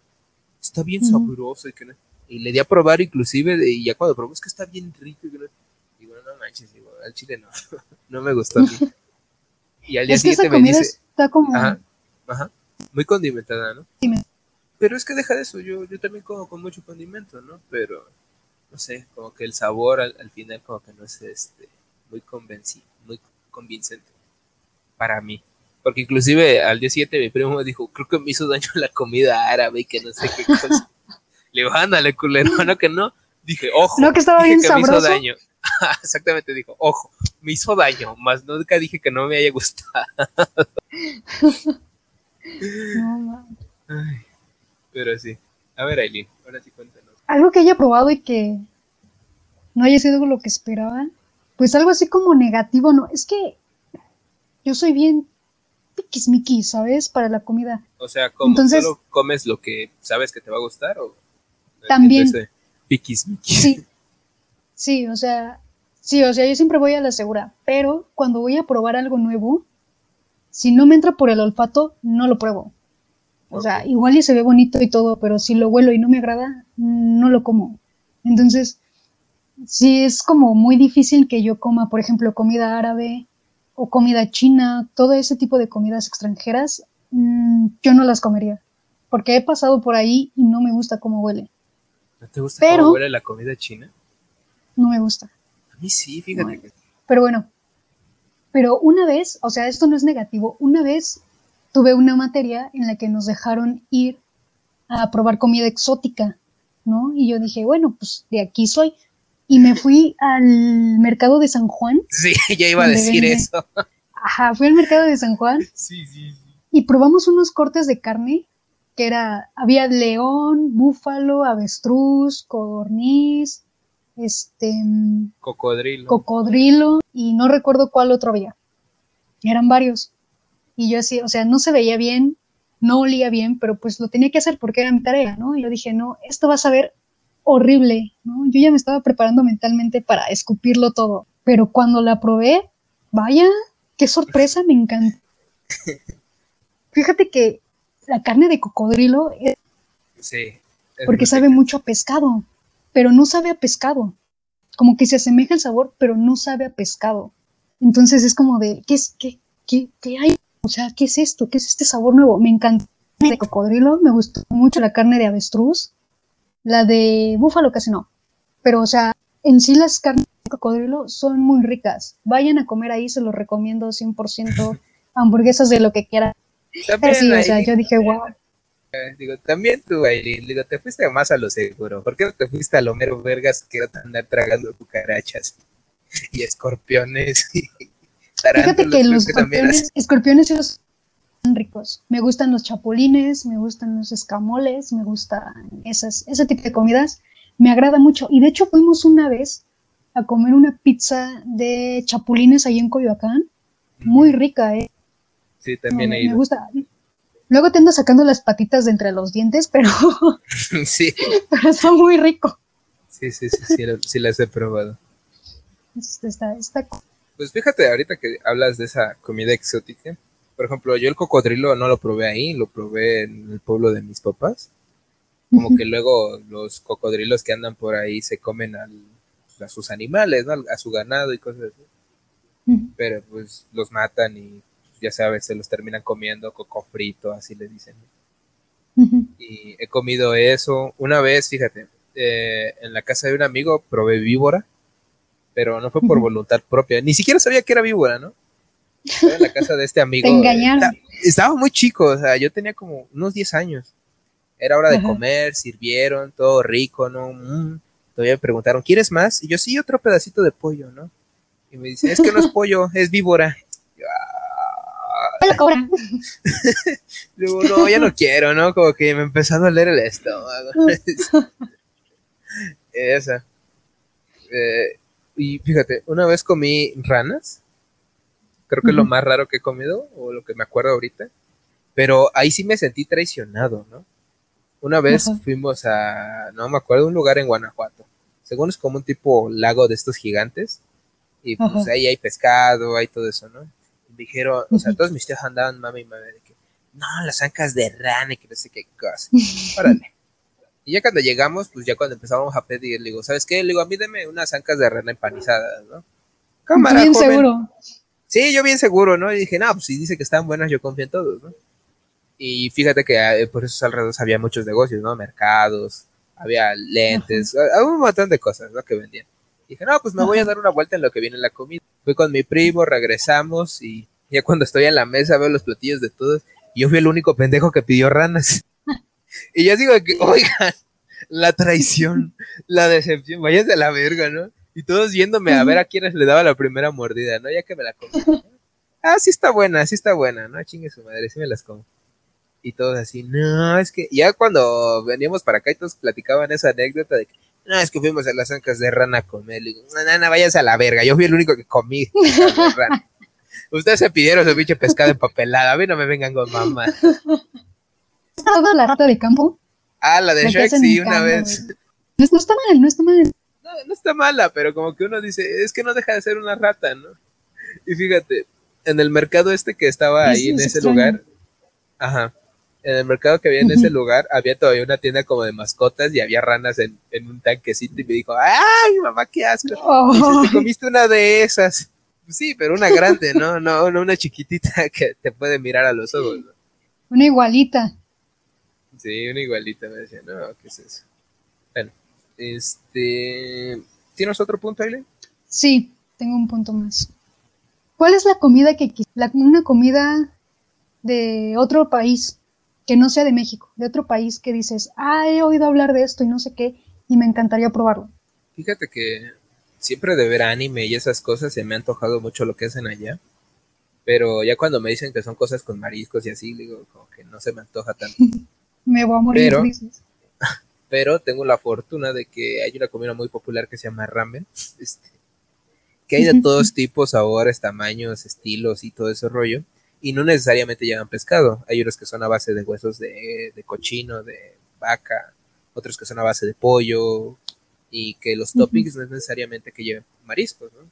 está bien sabroso y que y le di a probar inclusive y ya cuando probó es que está bien rico y, digo, no manches, digo, al chile no, no me gustó. y al día siguiente me dice, está como ajá, ajá, muy condimentada, ¿no? Pero es que deja de eso, yo, yo también como con mucho condimento, ¿no? Pero, no sé, como que el sabor al, al final como que no es este muy muy convincente para mí. Porque inclusive al día siguiente mi primo me dijo, creo que me hizo daño la comida árabe y que no sé qué cosa. Le digo, ándale, culero, no que no. Dije, ojo. No, que estaba bien que Me hizo daño. Exactamente, dijo, ojo, me hizo daño, más nunca dije que no me haya gustado. no, Ay, pero sí. A ver, Aileen, ahora sí cuéntanos. Algo que haya probado y que no haya sido lo que esperaba, pues algo así como negativo, no, es que yo soy bien piquismiquis, ¿sabes? Para la comida. O sea. Entonces, ¿solo comes lo que sabes que te va a gustar o también piquismiquis? Sí. Sí, o sea, sí, o sea, yo siempre voy a la segura, pero cuando voy a probar algo nuevo, si no me entra por el olfato, no lo pruebo. O sea, igual y se ve bonito y todo, pero si lo huelo y no me agrada, no lo como. Entonces, sí es como muy difícil que yo coma, por ejemplo, comida árabe o comida china, todo ese tipo de comidas extranjeras, mm, yo no las comería, porque he pasado por ahí y no me gusta cómo huele. ¿No te gusta cómo huele la comida china? No me gusta. A mí sí, fíjate. que... Pero bueno, pero una vez, o sea, esto no es negativo, una vez tuve una materia en la que nos dejaron ir a probar comida exótica, ¿no? Y yo dije, bueno, pues de aquí soy y me fui al mercado de San Juan. Sí, ya iba a decir eso. Ajá, fui al mercado de San Juan. Sí, sí, sí. Y probamos unos cortes de carne que era, había león, búfalo, avestruz, codorniz, este... Cocodrilo. Cocodrilo y no recuerdo cuál otro había. Eran varios. Y yo así, o sea, no se veía bien, no olía bien, pero pues lo tenía que hacer porque era mi tarea, ¿no? Y yo dije, no, esto va a saber horrible, ¿no? Yo ya me estaba preparando mentalmente para escupirlo todo, pero cuando la probé, vaya, qué sorpresa, me encantó. Fíjate que la carne de cocodrilo es... Sí. porque sabe mucho a pescado, pero no sabe a pescado. Como que se asemeja el sabor, pero no sabe a pescado. Entonces es como de, ¿qué es, qué, qué, qué hay? O sea, ¿qué es esto? ¿Qué es este sabor nuevo? Me encanta de cocodrilo, me gustó mucho la carne de avestruz, la de búfalo casi no, pero o sea, en sí las carnes de cocodrilo son muy ricas. Vayan a comer ahí, se los recomiendo 100%, hamburguesas de lo que quieran. También o sea, yo dije, wow. Eh, digo, también tú, Aileen, digo, te fuiste más a lo seguro. ¿Por qué no te fuiste a lo mero vergas que era andar tragando cucarachas y escorpiones? Y Fíjate que los escorpiones, escorpiones los ricos. Me gustan los chapulines, me gustan los escamoles, me gustan esas, ese tipo de comidas. Me agrada mucho. Y de hecho fuimos una vez a comer una pizza de chapulines ahí en Coyoacán. Muy rica, ¿eh? Sí, también Me gusta. Luego te ando sacando las patitas de entre los dientes, pero... sí. pero son muy ricos. Sí, sí, sí, sí, las he probado. Está, está... Pues fíjate, ahorita que hablas de esa comida exótica, por ejemplo, yo el cocodrilo no lo probé ahí, lo probé en el pueblo de mis papás. Como que luego los cocodrilos que andan por ahí se comen a sus animales, ¿no? a su ganado y cosas así. Pero pues los matan y ya sabes, se los terminan comiendo coco frito, así le dicen. Y he comido eso. Una vez, fíjate, eh, en la casa de un amigo probé víbora, pero no fue por voluntad propia. Ni siquiera sabía que era víbora, ¿no? Estaba en la casa de este amigo. Te engañaron. Estaba, muy chico, o sea, yo tenía como unos 10 años. Era hora de comer, sirvieron, todo rico, ¿no? Mm. Todavía me preguntaron, ¿quieres más? Y yo, sí, otro pedacito de pollo, ¿no? Y me dice, es que no es pollo, es víbora. Ah". Digo, no, ya no quiero, ¿no? Como que me empezó a doler el estómago. Esa. Eh, y fíjate, una vez comí ranas Creo que es lo más raro que he comido, o lo que me acuerdo ahorita. Pero ahí sí me sentí traicionado, ¿no? Una vez fuimos a, no me acuerdo, un lugar en Guanajuato. Según es como un tipo lago de estos gigantes. Y pues ahí hay pescado, hay todo eso, ¿no? Dijeron, o sea, todos mis tíos andaban mami y mami de que, no, las ancas de rana y que no sé qué cosa. Órale. Y ya cuando llegamos, pues ya cuando empezábamos a pedir, le digo, ¿sabes qué? Le digo, a mí deme unas ancas de rana empanizadas, ¿no? Cámara, Bien seguro. Sí, yo bien seguro, ¿no? Y dije, no, pues si dice que están buenas, yo confío en todos, ¿no? Y fíjate que eh, por esos alrededores había muchos negocios, ¿no? Mercados, había lentes, había un montón de cosas, ¿no? Que vendían. Dije, no, pues me voy a dar una vuelta en lo que viene la comida. Fui con mi primo, regresamos y ya cuando estoy en la mesa veo los platillos de todos y yo fui el único pendejo que pidió ranas. y yo digo que, oigan, la traición, la decepción, váyanse a la verga, ¿no? Y todos yéndome a ver a quiénes le daba la primera mordida, ¿no? Ya que me la comí. Ah, sí está buena, sí está buena, ¿no? Chingue su madre, sí me las como. Y todos así, no, es que ya cuando veníamos para acá y todos platicaban esa anécdota de que, no, es que fuimos a las ancas de rana a comer. Le digo, no, no, váyanse a la verga, yo fui el único que comí rana. Ustedes se pidieron su bicho pescado empapelado, a mí no me vengan con mamá. ¿Has la rata de campo? Ah, la de Shrek, sí, una vez. No, no está mal, no está mal no, está mala, pero como que uno dice, es que no deja de ser una rata, ¿no? Y fíjate, en el mercado este que estaba ahí en ese lugar, ajá, en el mercado que había en ese lugar, había todavía una tienda como de mascotas y había ranas en, un tanquecito y me dijo, ¡ay, mamá, qué asco! Te comiste una de esas. Pues sí, pero una grande, ¿no? No, no una chiquitita que te puede mirar a los ojos, ¿no? Una igualita. Sí, una igualita, me decía, no, ¿qué es eso? Este, ¿Tienes otro punto, Aileen? Sí, tengo un punto más. ¿Cuál es la comida que la, una comida de otro país que no sea de México, de otro país que dices, ah, he oído hablar de esto y no sé qué, y me encantaría probarlo? Fíjate que siempre de ver anime y esas cosas se me ha antojado mucho lo que hacen allá. Pero ya cuando me dicen que son cosas con mariscos y así, digo, como que no se me antoja tanto. me voy a morir. Pero, pero tengo la fortuna de que hay una comida muy popular que se llama ramen, este, que hay de todos tipos, sabores, tamaños, estilos y todo ese rollo, y no necesariamente llevan pescado, hay unos que son a base de huesos de, de cochino, de vaca, otros que son a base de pollo, y que los toppings no es necesariamente que lleven mariscos, ¿no?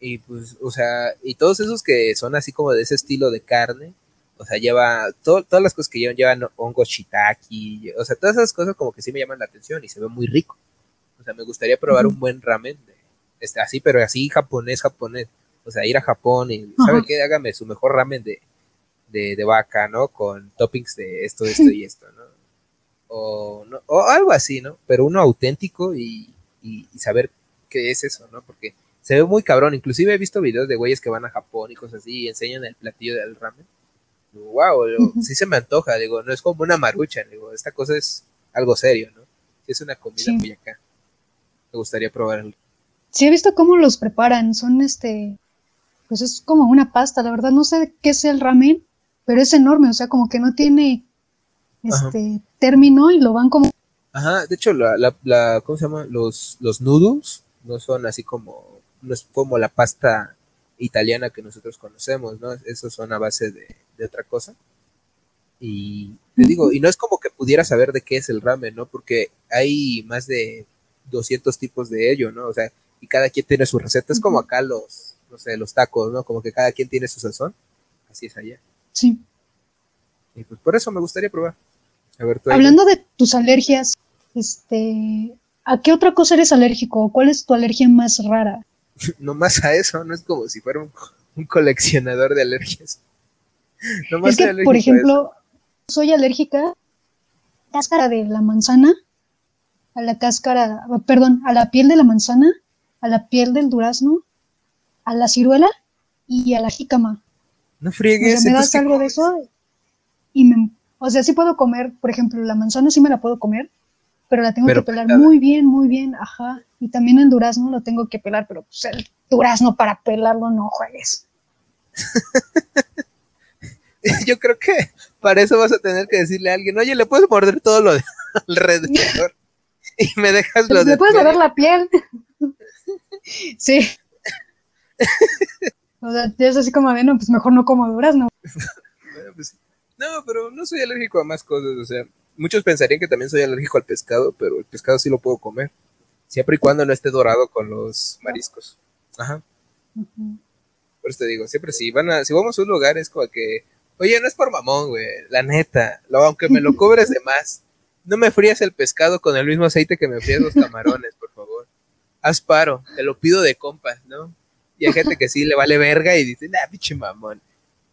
Y pues, o sea, y todos esos que son así como de ese estilo de carne, o sea, lleva, todas las cosas que llevan, llevan hongos shiitake, o sea, todas esas cosas como que sí me llaman la atención y se ve muy rico. O sea, me gustaría probar un buen ramen, de, este, así, pero así japonés, japonés. O sea, ir a Japón y, ¿sabe qué? Hágame su mejor ramen de, de, vaca, ¿no? Con toppings de esto, esto y esto, ¿no? O, ¿no? o algo así, ¿no? Pero uno auténtico y, y, saber qué es eso, ¿no? Porque se ve muy cabrón. Inclusive he visto videos de güeyes que van a Japón y cosas así y enseñan el platillo del ramen wow, sí se me antoja, digo, no es como una marucha, digo, esta cosa es algo serio, ¿no? Es una comida muy acá. Me gustaría probarlo. Sí, he visto cómo los preparan, son este, pues es como una pasta, la verdad no sé qué es el ramen, pero es enorme, o sea, como que no tiene este término y lo van como... Ajá, de hecho, la, la, la ¿cómo se llama? Los, los noodles no son así como, no es como la pasta italiana que nosotros conocemos, ¿no? Esos son a base de, otra cosa. Y te digo, y no es como que pudiera saber de qué es el ramen, ¿no? Porque hay más de 200 tipos de ello, ¿no? O sea, y cada quien tiene su receta. Es como acá los, no sé, los tacos, ¿no? Como que cada quien tiene su sazón. Así es allá. Sí. Y pues por eso me gustaría probar. A ver, Hablando de tus alergias, este, ¿a qué otra cosa eres alérgico? ¿Cuál es tu alergia más rara? no más a eso, no es como si fuera un, coleccionador de alergias. No es que, por ejemplo, soy alérgica a la cáscara de la manzana, a la cáscara, perdón, a la piel de la manzana, a la piel del durazno, a la ciruela y a la jícama. No friegues. me das algo de eso y me, o sea, sí puedo comer, por ejemplo, la manzana sí me la puedo comer, pero la tengo que pelar muy bien, muy bien, ajá. Y también el durazno lo tengo que pelar, pero pues el durazno para pelarlo no juegues. Yo creo que para eso vas a tener que decirle a alguien, oye, le puedes morder todo lo de alrededor y me dejas lo de. Le puedes morder la piel. Sí. o sea, es así como de, no, pues mejor no como durazno. Pues, no, pero no soy alérgico a más cosas, o sea, muchos pensarían que también soy alérgico al pescado, pero el pescado sí lo puedo comer. Siempre y cuando no esté dorado con los mariscos. Ajá. Por eso te digo, siempre si van a, si vamos a un lugar es como que, oye, no es por mamón, güey, la neta, lo, aunque me lo cobres de más, no me frías el pescado con el mismo aceite que me frías los camarones. Haz paro, te lo pido de compas, ¿no? Y hay gente que sí le vale verga y dice, nah, pinche mamón.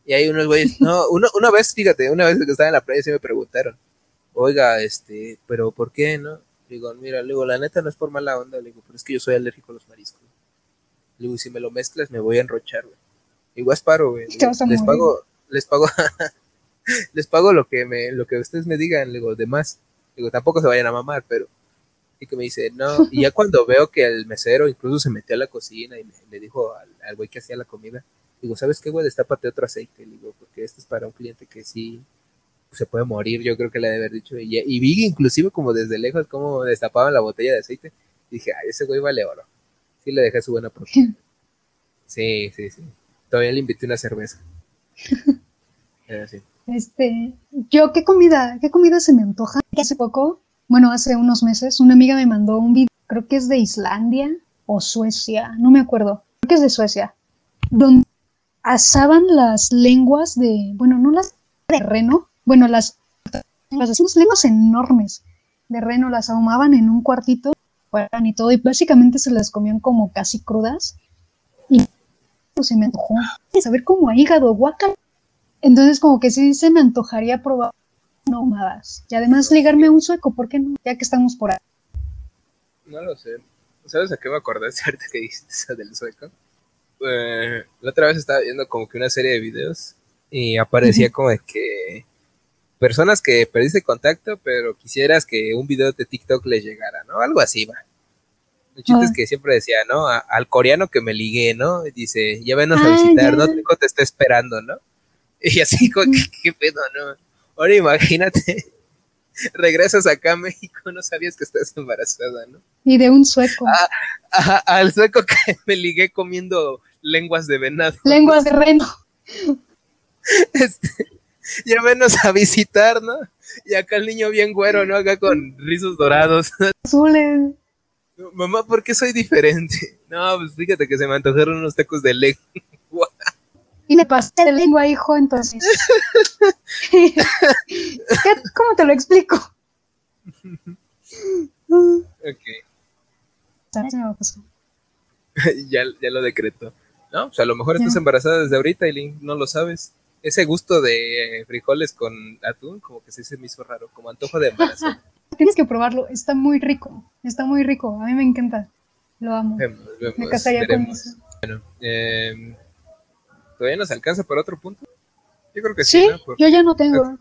Y hay unos güeyes, no, uno, una vez, fíjate, una vez que estaba en la playa sí me preguntaron, oiga, este, pero ¿por qué no? digo, mira, digo, la neta no es por mala onda, digo, pero es que yo soy alérgico a los mariscos. Le digo, y si me lo mezclas me voy a enrochar, güey. Igual es paro, güey. Les pago, les pago, les pago lo que me, lo que ustedes me digan, digo, de más. Digo, tampoco se vayan a mamar, pero. Y que me dice, no, y ya cuando veo que el mesero incluso se metió a la cocina y le, dijo al, güey que hacía la comida, digo, ¿sabes qué, güey? Destápate otro aceite, le digo, porque este es para un cliente que sí, se puede morir, yo creo que le debe haber dicho. Y, y, vi inclusive como desde lejos cómo destapaban la botella de aceite. dije, ay, ese güey vale oro. Sí le dejé su buena propina. Sí, sí, sí. Todavía le invité una cerveza. Este, yo, ¿qué comida, qué comida se me antoja? Hace poco, bueno, hace unos meses, una amiga me mandó un video, creo que es de Islandia o Suecia, no me acuerdo, creo que es de Suecia, donde asaban las lenguas de, bueno, no las de reno, bueno, las, las lenguas enormes de reno las ahumaban en un cuartito y todo, y básicamente se las comían como casi crudas. Y pues se me antojó saber como a hígado, guacal. Entonces, como que sí se me antojaría probar nómadas. Y además ligarme a un sueco, ¿por qué no? Ya que estamos por ahí. No lo sé. ¿Sabes a qué me acordé ahorita que dijiste eso del sueco? Eh, la otra vez estaba viendo como que una serie de videos y aparecía como de que personas que perdiste contacto, pero quisieras que un video de TikTok les llegara, ¿no? Algo así va. El chiste es que siempre decía, ¿no? al coreano que me ligué, ¿no? Dice, ya venos a visitar, ¿no? te está esperando, ¿no? Y así, ¿qué, pedo, no? Ahora imagínate, regresas acá a México, no sabías que estás embarazada, ¿no? Y de un sueco. Ah, al sueco que me ligué comiendo lenguas de venado. Lenguas de reno. Este, ya menos a visitar, ¿no? Y acá el niño bien güero, ¿no? Acá con rizos dorados. Azules. Mamá, ¿por qué soy diferente? No, pues fíjate que se me antojaron unos tacos de lengua. Y le pasé de lengua, hijo, entonces. ¿Cómo te lo explico? ok. Ya, ya lo decreto. ¿No? O sea, a lo mejor estás embarazada desde ahorita y no lo sabes. Ese gusto de frijoles con atún, como que se me hizo raro, como antojo de embarazo. Tienes que probarlo, está muy rico, está muy rico, a mí me encanta, lo amo. me casaría con eso. Bueno, eh, ¿todavía nos alcanza para otro punto? Yo creo que sí. Sí, yo ya no tengo.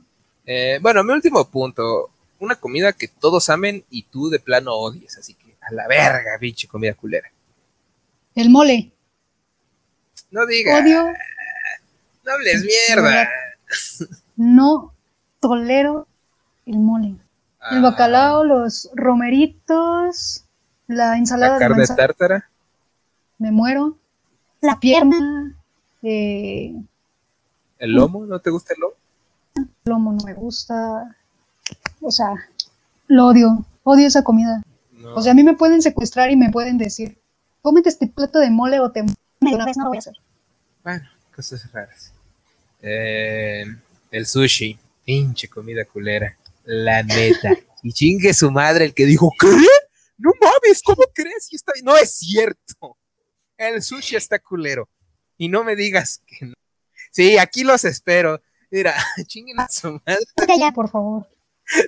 Eh, bueno, mi último punto, una comida que todos amen y tú de plano odies, así que a la verga, bicho, comida culera. El mole. No digas. Odio. No hables mierda. No tolero el mole. El ah. bacalao, los romeritos, la ensalada ¿La carne tártara. Me muero. La pierna. Eh, ¿El lomo? ¿No te gusta el lomo? El lomo no me gusta. O sea, lo odio. Odio esa comida. O sea, a mí me pueden secuestrar y me pueden decir, cómete este plato de mole o te una vez no lo voy a hacer. Bueno, cosas raras. Eh, el sushi, pinche comida culera, la neta. Y chingue su madre el que dijo, ¿qué? No mames, ¿cómo crees? está... No es cierto. El sushi está culero. Y no me digas que no. Sí, aquí los espero. Mira, chinguen a su madre. Ya, por favor.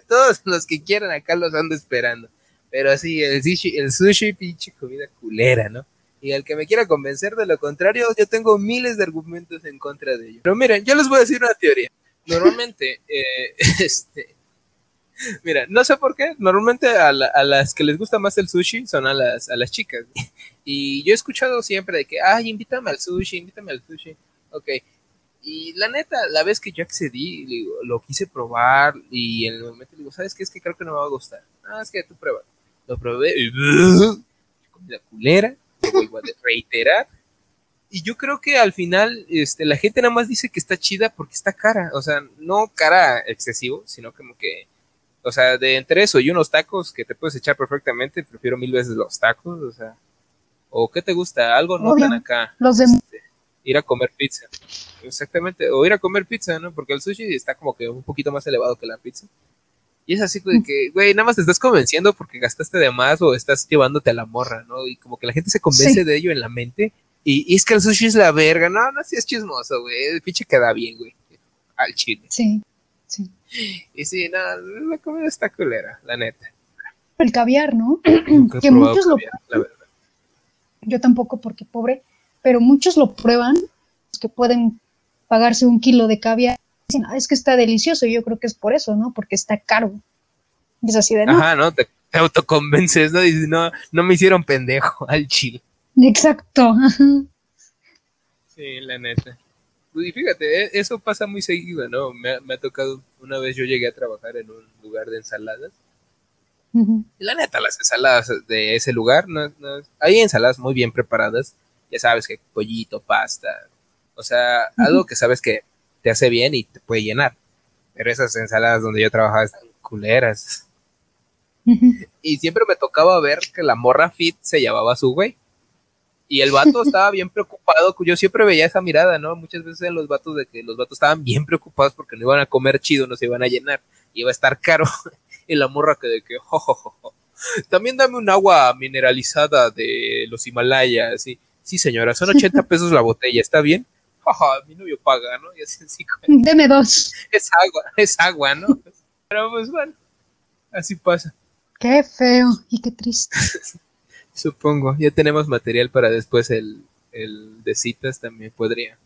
Todos los que quieran acá los ando esperando. Pero sí, el sushi, el sushi, pinche comida culera, ¿no? Y al que me quiera convencer de lo contrario, yo tengo miles de argumentos en contra de ello. Pero miren, yo les voy a decir una teoría. Normalmente, eh, este, mira, no sé por qué, normalmente a, las que les gusta más el sushi son a las, a las chicas. Y yo he escuchado siempre de que, ay, invítame al sushi, invítame al sushi. Ok. Y la neta, la vez que yo accedí, lo quise probar y en el momento digo, ¿sabes qué? Es que creo que no me va a gustar. Ah, es que tú pruebas. Lo probé y comida culera vuelvo a reiterar. Y yo creo que al final este, la gente nada más dice que está chida porque está cara. O sea, no cara excesivo, sino como que, o sea, de entre eso y unos tacos que te puedes echar perfectamente, prefiero mil veces los tacos. O sea, ¿o qué te gusta? Algo no tan acá. Los de... Este, ir a comer pizza. Exactamente, o ir a comer pizza, ¿no? Porque el sushi está como que un poquito más elevado que la pizza. Y es así de que, güey, nada más te estás convenciendo porque gastaste de más o estás llevándote a la morra, ¿no? Y como que la gente se convence de ello en la mente. Y, es que el sushi es la verga. No, no, sí es chismoso, güey. El pinche queda bien, güey. Al chile. Sí, sí. Y sí, nada, la comida está culera, la neta. El caviar, ¿no? que muchos lo la Yo tampoco porque pobre, pero muchos lo prueban, que pueden pagarse un kilo de caviar Ah, es que está delicioso, y yo creo que es por eso, ¿no? Porque está caro. Y es así de, ¿no? Ajá, ¿no? Te, autoconvences, ¿no? Dices, no, no me hicieron pendejo al chile. Exacto. Sí, la neta. Y fíjate, e, eso pasa muy seguido, ¿no? Me, ha tocado, una vez yo llegué a trabajar en un lugar de ensaladas. Y la neta, las ensaladas de ese lugar, no, hay ensaladas muy bien preparadas. Ya sabes que pollito, pasta. O sea, algo que sabes que te hace bien y te puede llenar. Pero esas ensaladas donde yo trabajaba están culeras. y siempre me tocaba ver que la morra fit se llevaba a su güey. Y el vato estaba bien preocupado. Yo siempre veía esa mirada, ¿no? Muchas veces en los vatos de que los vatos estaban bien preocupados porque no iban a comer chido, no se iban a llenar. Iba a estar caro. y la morra que de que, También dame un agua mineralizada de los Himalayas. Sí, sí señora, son 80 pesos la botella, ¿está bien? mi novio paga, ¿no? Y así, así Deme dos. Es agua, es agua, ¿no? Pero pues bueno, así pasa. Qué feo y qué triste. Supongo, ya tenemos material para después el, el de citas también podría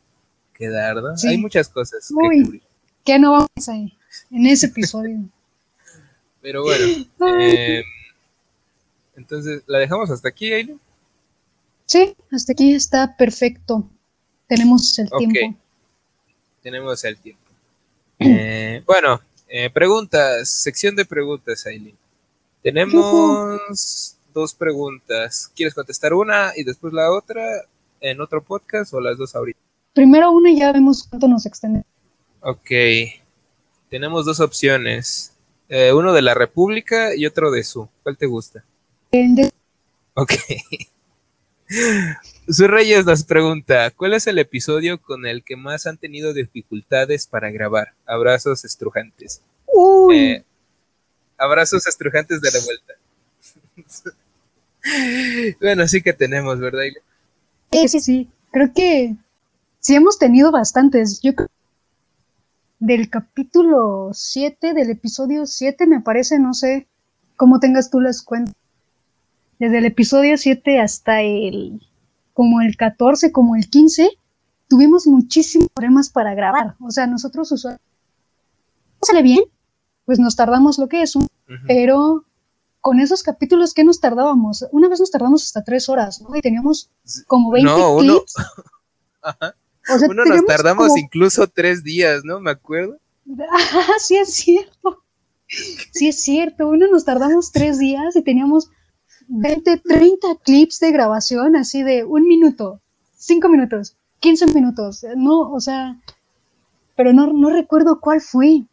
quedar, ¿no? Hay muchas cosas que cubrir. Que no vamos ahí, en ese episodio. Pero bueno, eh, entonces, ¿la dejamos hasta aquí, Aileen? Sí, hasta aquí está perfecto. Tenemos el tiempo. Tenemos el tiempo. Eh, bueno, eh, preguntas, sección de preguntas, Aileen. Tenemos dos preguntas. ¿Quieres contestar una y después la otra en otro podcast o las dos ahorita? Primero una y ya vemos cuánto nos extende. Ok. Tenemos dos opciones. Eh, uno de la República y otro de su. ¿Cuál te gusta? El de... Ok. Su Reyes nos pregunta, ¿cuál es el episodio con el que más han tenido dificultades para grabar? Abrazos estrujantes. Eh, abrazos estrujantes de la vuelta. bueno, sí que tenemos, ¿verdad? Sí, sí, sí. Creo que sí hemos tenido bastantes. Yo creo del capítulo 7, del episodio 7, me parece, no sé cómo tengas tú las cuentas. Desde el episodio 7 hasta el como el 14, como el 15, tuvimos muchísimos problemas para grabar. O sea, nosotros usuarios sale bien, pues nos tardamos lo que es, un, pero con esos capítulos que nos tardábamos, una vez nos tardamos hasta tres horas, ¿no? Y teníamos como 20 no, uno... clips. Ajá. uno nos tardamos incluso tres días, ¿no? Me acuerdo. Sí es cierto. Sí es cierto, uno nos tardamos tres días y teníamos 20, 30 clips de grabación así de un minuto, cinco minutos, 15 minutos. No, o sea, pero no, no recuerdo cuál fue.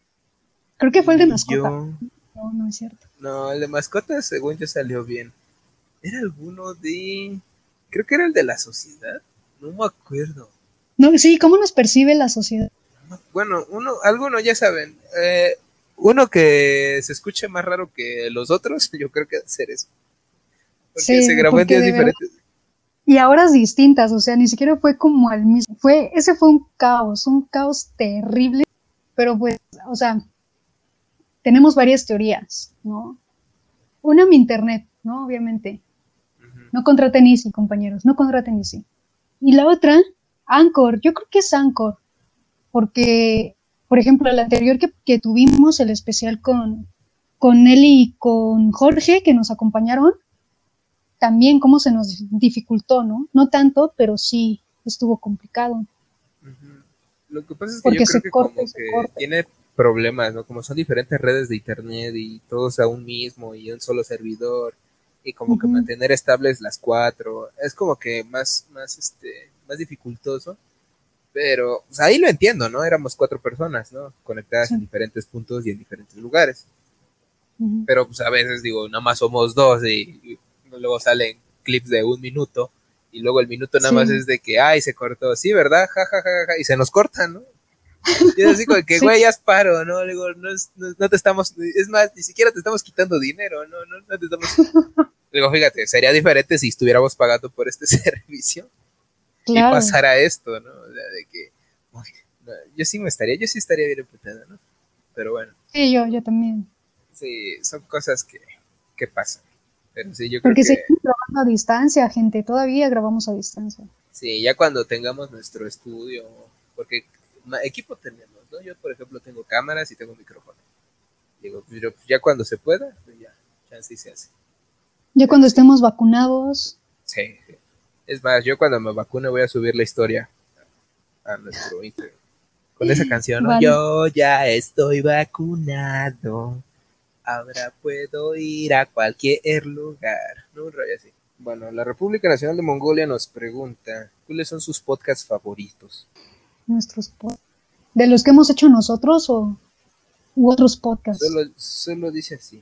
Creo que fue el de mascota. No, no es cierto. No, el de mascota según yo salió bien. Era alguno de... Creo que era el de la sociedad. No me acuerdo. No, sí, ¿cómo nos percibe la sociedad? Bueno, uno, alguno ya saben. Eh, uno que se escuche más raro que los otros, yo creo que debe ser eso. Porque se grabó en días diferentes. Y a horas distintas, o sea, ni siquiera fue como al mismo. Fue, ese fue un caos, un caos terrible. Pero pues, o sea, tenemos varias teorías, ¿no? Una, mi internet, ¿no? Obviamente. No contraten Easy, compañeros, no contraten Easy. Y la otra, Anchor. Yo creo que es Anchor. Porque, por ejemplo, el anterior que, que tuvimos, el especial con, con Nelly y con Jorge, que nos acompañaron, también cómo se nos dificultó, ¿no? No tanto, pero sí estuvo complicado. Lo que pasa es que yo creo que como que tiene problemas, ¿no? Como son diferentes redes de internet y todos a un mismo y un solo servidor y como que mantener estables las cuatro, es como que más, más, este, más dificultoso. Pero pues, ahí lo entiendo, ¿no? Éramos cuatro personas, ¿no? Conectadas en diferentes puntos y en diferentes lugares. Pero pues a veces digo, nada más somos dos y luego salen clips de un minuto y luego el minuto nada más es de que, ay, se cortó, sí, ¿verdad? Ja, ja, ja, ja, y se nos corta, ¿no? Y es así como que, güey, ya paro, ¿no? Le digo, no, no, te estamos, es más, ni siquiera te estamos quitando dinero, ¿no? No, no te estamos... digo, fíjate, sería diferente si estuviéramos pagando por este servicio y pasara esto, ¿no? O sea, de que, yo sí me estaría, yo sí estaría bien emputada, ¿no? Pero bueno. Sí, yo, yo también. Sí, son cosas que, que pasan. Porque seguimos grabando a distancia, gente, todavía grabamos a distancia. Sí, ya cuando tengamos nuestro estudio, porque equipo tenemos, ¿no? Yo, por ejemplo, tengo cámaras y tengo micrófono. Digo, pero ya cuando se pueda, pues ya, ya sí se hace. Ya cuando estemos vacunados. Sí, Es más, yo cuando me vacune voy a subir la historia a, nuestro Instagram. Con esa canción, Yo ya estoy vacunado. Ahora puedo ir a cualquier lugar. No un rollo así. Bueno, la República Nacional de Mongolia nos pregunta, ¿cuáles son sus podcasts favoritos? Nuestros podcasts. ¿De los que hemos hecho nosotros o u otros podcasts? Solo, dice así.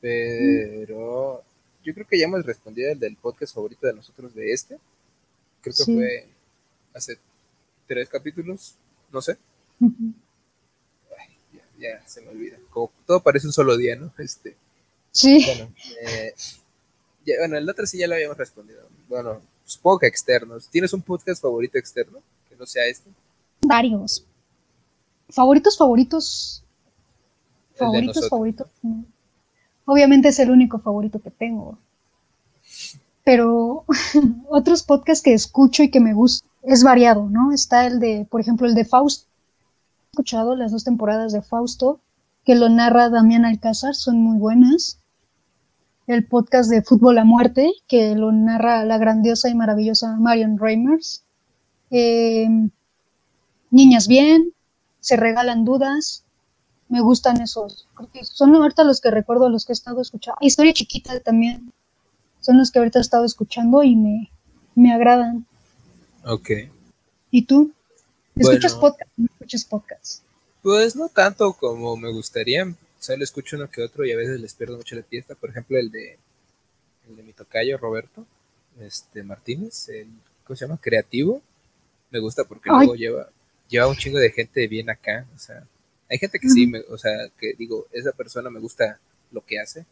Pero yo creo que ya hemos respondido el del podcast favorito de nosotros de este. Creo que fue hace tres capítulos, no sé ya se me olvida. Como todo parece un solo día, ¿no? Este. Sí. Bueno, eh, bueno, el otro sí ya lo habíamos respondido. Bueno, supongo que externos. ¿Tienes un podcast favorito externo que no sea este? Varios. Favoritos, favoritos. Favoritos, favoritos. Obviamente es el único favorito que tengo. Pero otros podcasts que escucho y que me gusta es variado, ¿no? Está el de, por ejemplo, el de Faust, escuchado las dos temporadas de Fausto, que lo narra Damián Alcázar, son muy buenas. El podcast de Fútbol a Muerte, que lo narra la grandiosa y maravillosa Marion Reimers. Eh, Niñas Bien, Se Regalan Dudas. Me gustan esos. son ahorita los que recuerdo, los que he estado escuchando. Historia Chiquita también. Son los que ahorita he estado escuchando y me, me agradan. Ok. ¿Y tú? ¿Escuchas podcast? No escuchas podcast. Pues no tanto como me gustaría. Solo escucho uno que otro y a veces les pierdo mucho la fiesta. Por ejemplo, el de, el de mi tocayo Roberto este Martínez, el, ¿cómo se llama? Creativo. Me gusta porque luego lleva, lleva un chingo de gente bien acá. O sea, hay gente que sí, me, o sea, que digo, esa persona me gusta lo que hace.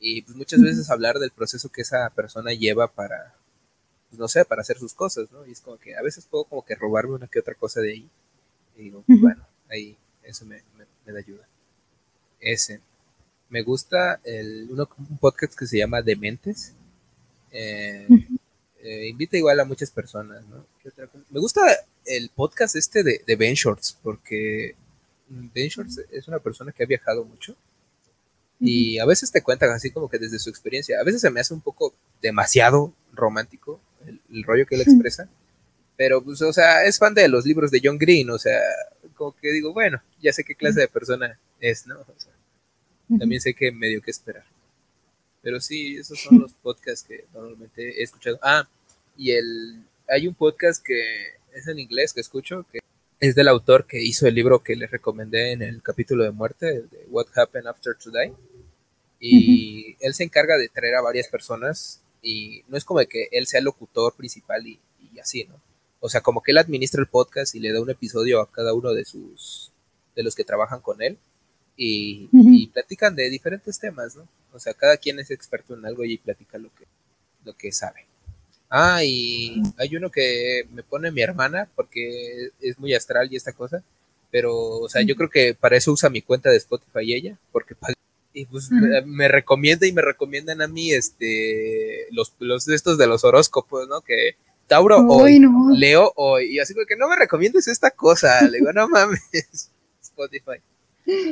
Y pues muchas veces hablar del proceso que esa persona lleva para, pues, no sé, para hacer sus cosas, ¿no? Y es como que a veces puedo como que robarme una que otra cosa de ahí. Y digo, bueno, ahí eso me, da ayuda. Ese. Me gusta el, uno, un podcast que se llama Dementes. Eh, eh, invita igual a muchas personas, ¿no? Me gusta el podcast este de, de Ben Shorts, porque Ben Shorts es una persona que ha viajado mucho y a veces te cuentan así como que desde su experiencia. A veces se me hace un poco demasiado romántico el, rollo que él expresa. Pero, pues, o sea, es fan de los libros de John Green, o sea, como que digo, bueno, ya sé qué clase de persona es, ¿no? O sea, también sé que medio que esperar. Pero sí, esos son los podcasts que normalmente he escuchado. Ah, y el hay un podcast que es en inglés que escucho, que es del autor que hizo el libro que les recomendé en el capítulo de muerte, de What Happened After Today. Y él se encarga de traer a varias personas y no es como de que él sea el locutor principal y, y así, ¿no? O sea, como que él administra el podcast y le da un episodio a cada uno de sus, de los que trabajan con él y, platican de diferentes temas, ¿no? O sea, cada quien es experto en algo y platica lo que, lo que sabe. Ah, y hay uno que me pone mi hermana porque es muy astral y esta cosa, pero, o sea, yo creo que para eso usa mi cuenta de Spotify ella, porque y pues me, recomienda y me recomiendan a mí este los, los estos de los horóscopos, ¿no? Que Tauro hoy, Leo hoy. Y así que no me recomiendes esta cosa. Le digo, no mames, Spotify.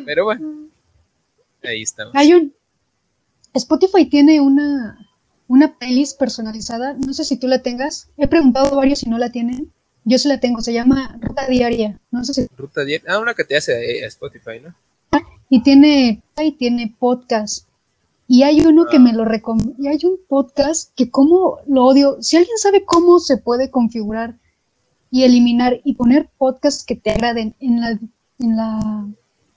Pero bueno, ahí estamos. Hay un. Spotify tiene una, una playlist personalizada. No sé si tú la tengas. He preguntado a varios si no la tienen. Yo sí la tengo. Se llama Ruta Diaria. No sé si. Ruta Diaria. Ah, una que te hace a Spotify, ¿no? Y tiene, y tiene podcast. Y hay uno que me lo recomienda, y hay un podcast que como lo odio, si alguien sabe cómo se puede configurar y eliminar y poner podcasts que te agraden en la, en la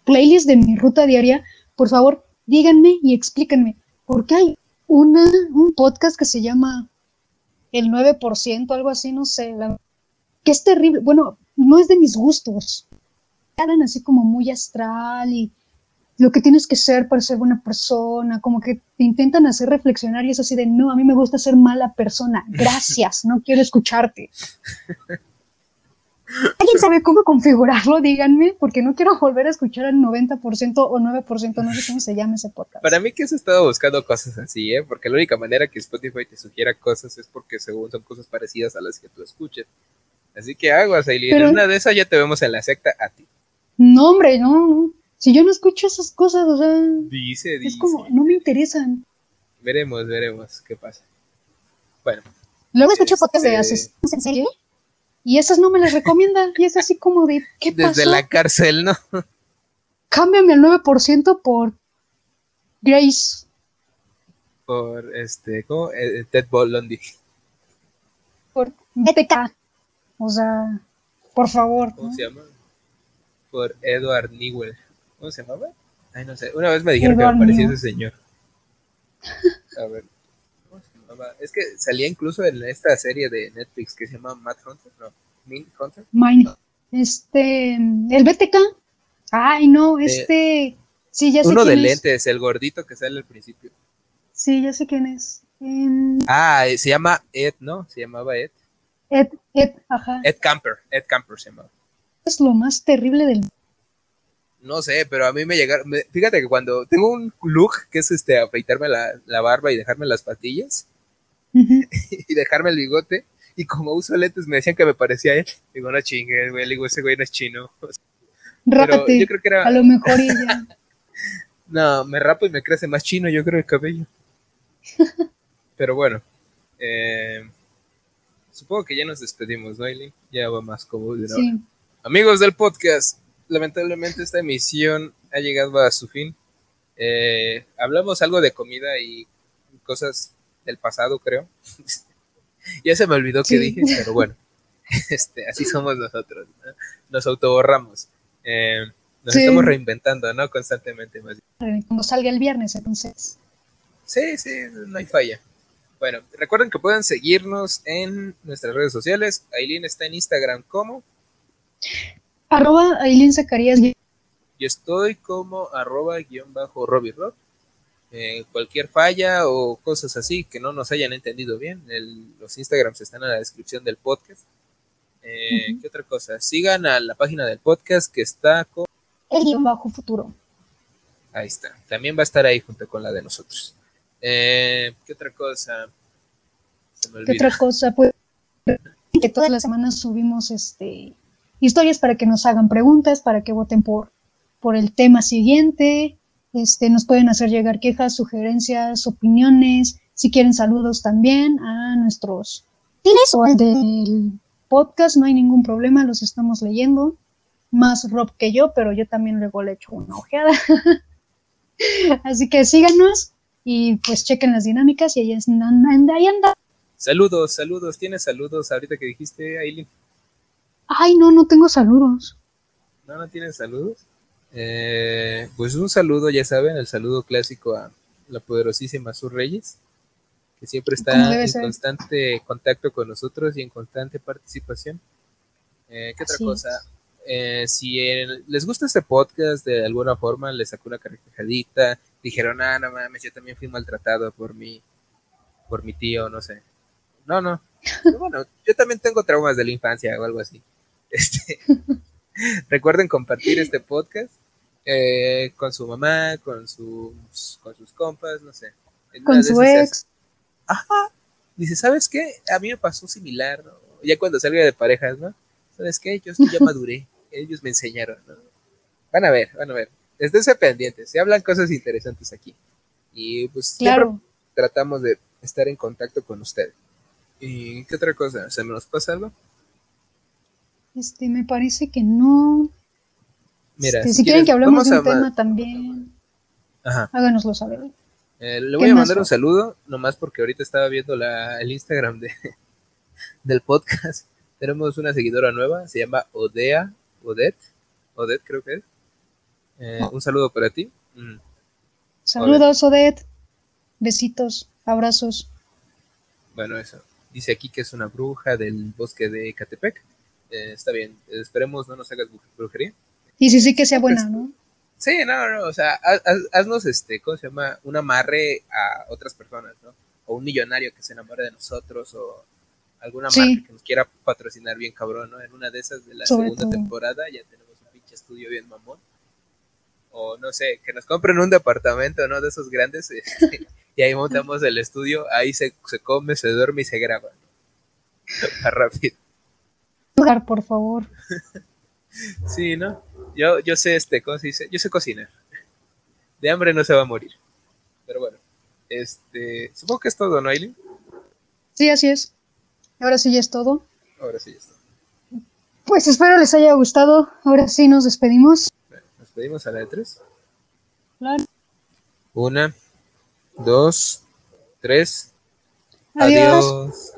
playlist de mi ruta diaria, por favor, díganme y explíquenme, porque hay una, un podcast que se llama El 9%, algo así, no sé, que es terrible, bueno, no es de mis gustos, hablan así como muy astral y lo que tienes que ser para ser buena persona, como que te intentan hacer reflexionar y es así de, no, a mí me gusta ser mala persona, gracias, no quiero escucharte. ¿Alguien sabe cómo configurarlo? Díganme, porque no quiero volver a escuchar al 90% o 9%, no sé cómo se llama ese podcast. Para mí que has estado buscando cosas así, ¿eh? Porque la única manera que Spotify te sugiera cosas es porque según son cosas parecidas a las que tú escuches. Así que aguas, Aileen. En una de esas ya te vemos en la secta a ti. No, hombre, no, no. Si yo no escucho esas cosas, o sea. Dice, dice. Es como, no me interesan. Veremos, veremos qué pasa. Bueno. Luego escucho este... podcasts de haces. ¿En serio? Y esas no me las recomiendan. y es así como de, ¿qué? Desde la cárcel, ¿no? Cámbiame el 9% por Grace. Por este, ¿cómo? Eh, Ted Bundy. Por BTK. O sea, por favor. ¿Cómo se llama? por Edward Newell. ¿Cómo se llamaba? Ay, no sé. Una vez me dijeron que me parecía ese señor. A ver. Es que salía incluso en esta serie de Netflix que se llama Matt Hunter. No, Mind Hunter. Mind. Este. El BTK. Ay, no, eh, este. sí, ya sé Uno de lentes, el gordito que sale al principio. Sí, ya sé quién es. Ah, eh, se llama Ed, ¿no? Se llamaba Ed. Ed, Ed, ajá. Ed Camper, Ed Camper se llamaba es lo más terrible del no sé, pero a mí me llegaron, fíjate que cuando tengo un look que es este afeitarme la, barba y dejarme las patillas y dejarme el bigote y como uso lentes me decían que me parecía él. Digo, no chingues, güey, digo, ese güey no es chino. Rápate, yo creo que era... a lo mejor ella. no, me rapo y me crece más chino, yo creo, el cabello. pero bueno, eh, supongo que ya nos despedimos, ¿no, Aileen? Ya va más como de. Amigos del podcast, lamentablemente esta emisión ha llegado a su fin. Eh, hablamos algo de comida y cosas del pasado, creo. ya se me olvidó que dije, pero bueno, este, así somos nosotros, nos autoborramos. Eh, Nos estamos reinventando, ¿no? Constantemente más Cuando salga el viernes, entonces. Sí, sí, no hay falla. Bueno, recuerden que pueden seguirnos en nuestras redes sociales. Aileen está en Instagram como arroba Aileen Zacarías. Yo estoy como arroba guion bajo Robbie Rock. Eh, cualquier falla o cosas así que no nos hayan entendido bien, los Instagrams están en la descripción del podcast. Eh, ¿Qué otra cosa? Sigan a la página del podcast que está con... El guion bajo futuro. Ahí está. También va a estar ahí junto con la de nosotros. Eh, ¿Qué otra cosa? ¿Qué otra cosa? Pues que todas las semanas subimos este historias para que nos hagan preguntas, para que voten por, por el tema siguiente. Este, nos pueden hacer llegar quejas, sugerencias, opiniones. Si quieren saludos también a nuestros tienes o al del podcast, no hay ningún problema, los estamos leyendo. Más Rob que yo, pero yo también luego le echo una ojeada. Así que síganos y pues chequen las dinámicas y ahí anda, ahí anda. Saludos, saludos. ¿Tienes saludos ahorita que dijiste, Aileen? Ay, no, no tengo saludos. ¿No, no tienes saludos? Eh, pues un saludo, ya saben, el saludo clásico a la poderosísima Sur Reyes, que siempre está en constante contacto con nosotros y en constante participación. Eh, ¿Qué otra cosa? Eh, si les gusta este podcast de alguna forma, les sacó una carcajadita, dijeron, ah, no mames, yo también fui maltratado por mi, por mi tío, no sé. No, no. bueno, yo también tengo traumas de la infancia o algo así. Este, recuerden compartir este podcast eh, con su mamá, con sus, con sus compas, no sé. Con su ex. Ajá. Dice, ¿sabes qué? A mí me pasó similar, Ya cuando salga de parejas, ¿no? ¿Sabes qué? Yo ya maduré. Ellos me enseñaron, ¿no? Van a ver, van a ver esténse pendientes, se hablan cosas interesantes aquí. Y pues claro. tratamos de estar en contacto con ustedes. ¿Y qué otra cosa? ¿Se nos pasa algo? Este, me parece que no. Mira, este, si, quieren que hablemos de un tema también, Ajá. háganoslo saber. Eh, le voy a mandar un saludo, nomás porque ahorita estaba viendo la, el Instagram de, del podcast. Tenemos una seguidora nueva, se llama Odea, Odette, Odette creo que es. Eh, un saludo para ti. Mm. Saludos, Odette. Besitos, abrazos. Bueno, eso. Dice aquí que es una bruja del bosque de Catepec. Eh, está bien, esperemos no nos hagas brujería. Y sí, sí que sea buena, ¿no? Sí, no, no, o sea, haznos este, ¿cómo se llama? Un amarre a otras personas, ¿no? O un millonario que se enamore de nosotros, o alguna marca que nos quiera patrocinar bien cabrón, ¿no? En una de esas de la segunda temporada ya tenemos un pinche estudio bien mamón o no sé, que nos compren un departamento, ¿no? De esos grandes, este, y ahí montamos el estudio, ahí se, se come, se duerme y se graba. Más rápido. Por favor. sí, ¿no? Yo, yo sé este, ¿cómo se dice? Yo sé cocinar. De hambre no se va a morir. Pero bueno, este, supongo que es todo, ¿no, Aileen? Sí, así es. Ahora sí ya es todo. Ahora sí ya es todo. Pues espero les haya gustado. Ahora sí nos despedimos pedimos a la de tres. Claro. Una, dos, tres. Adiós.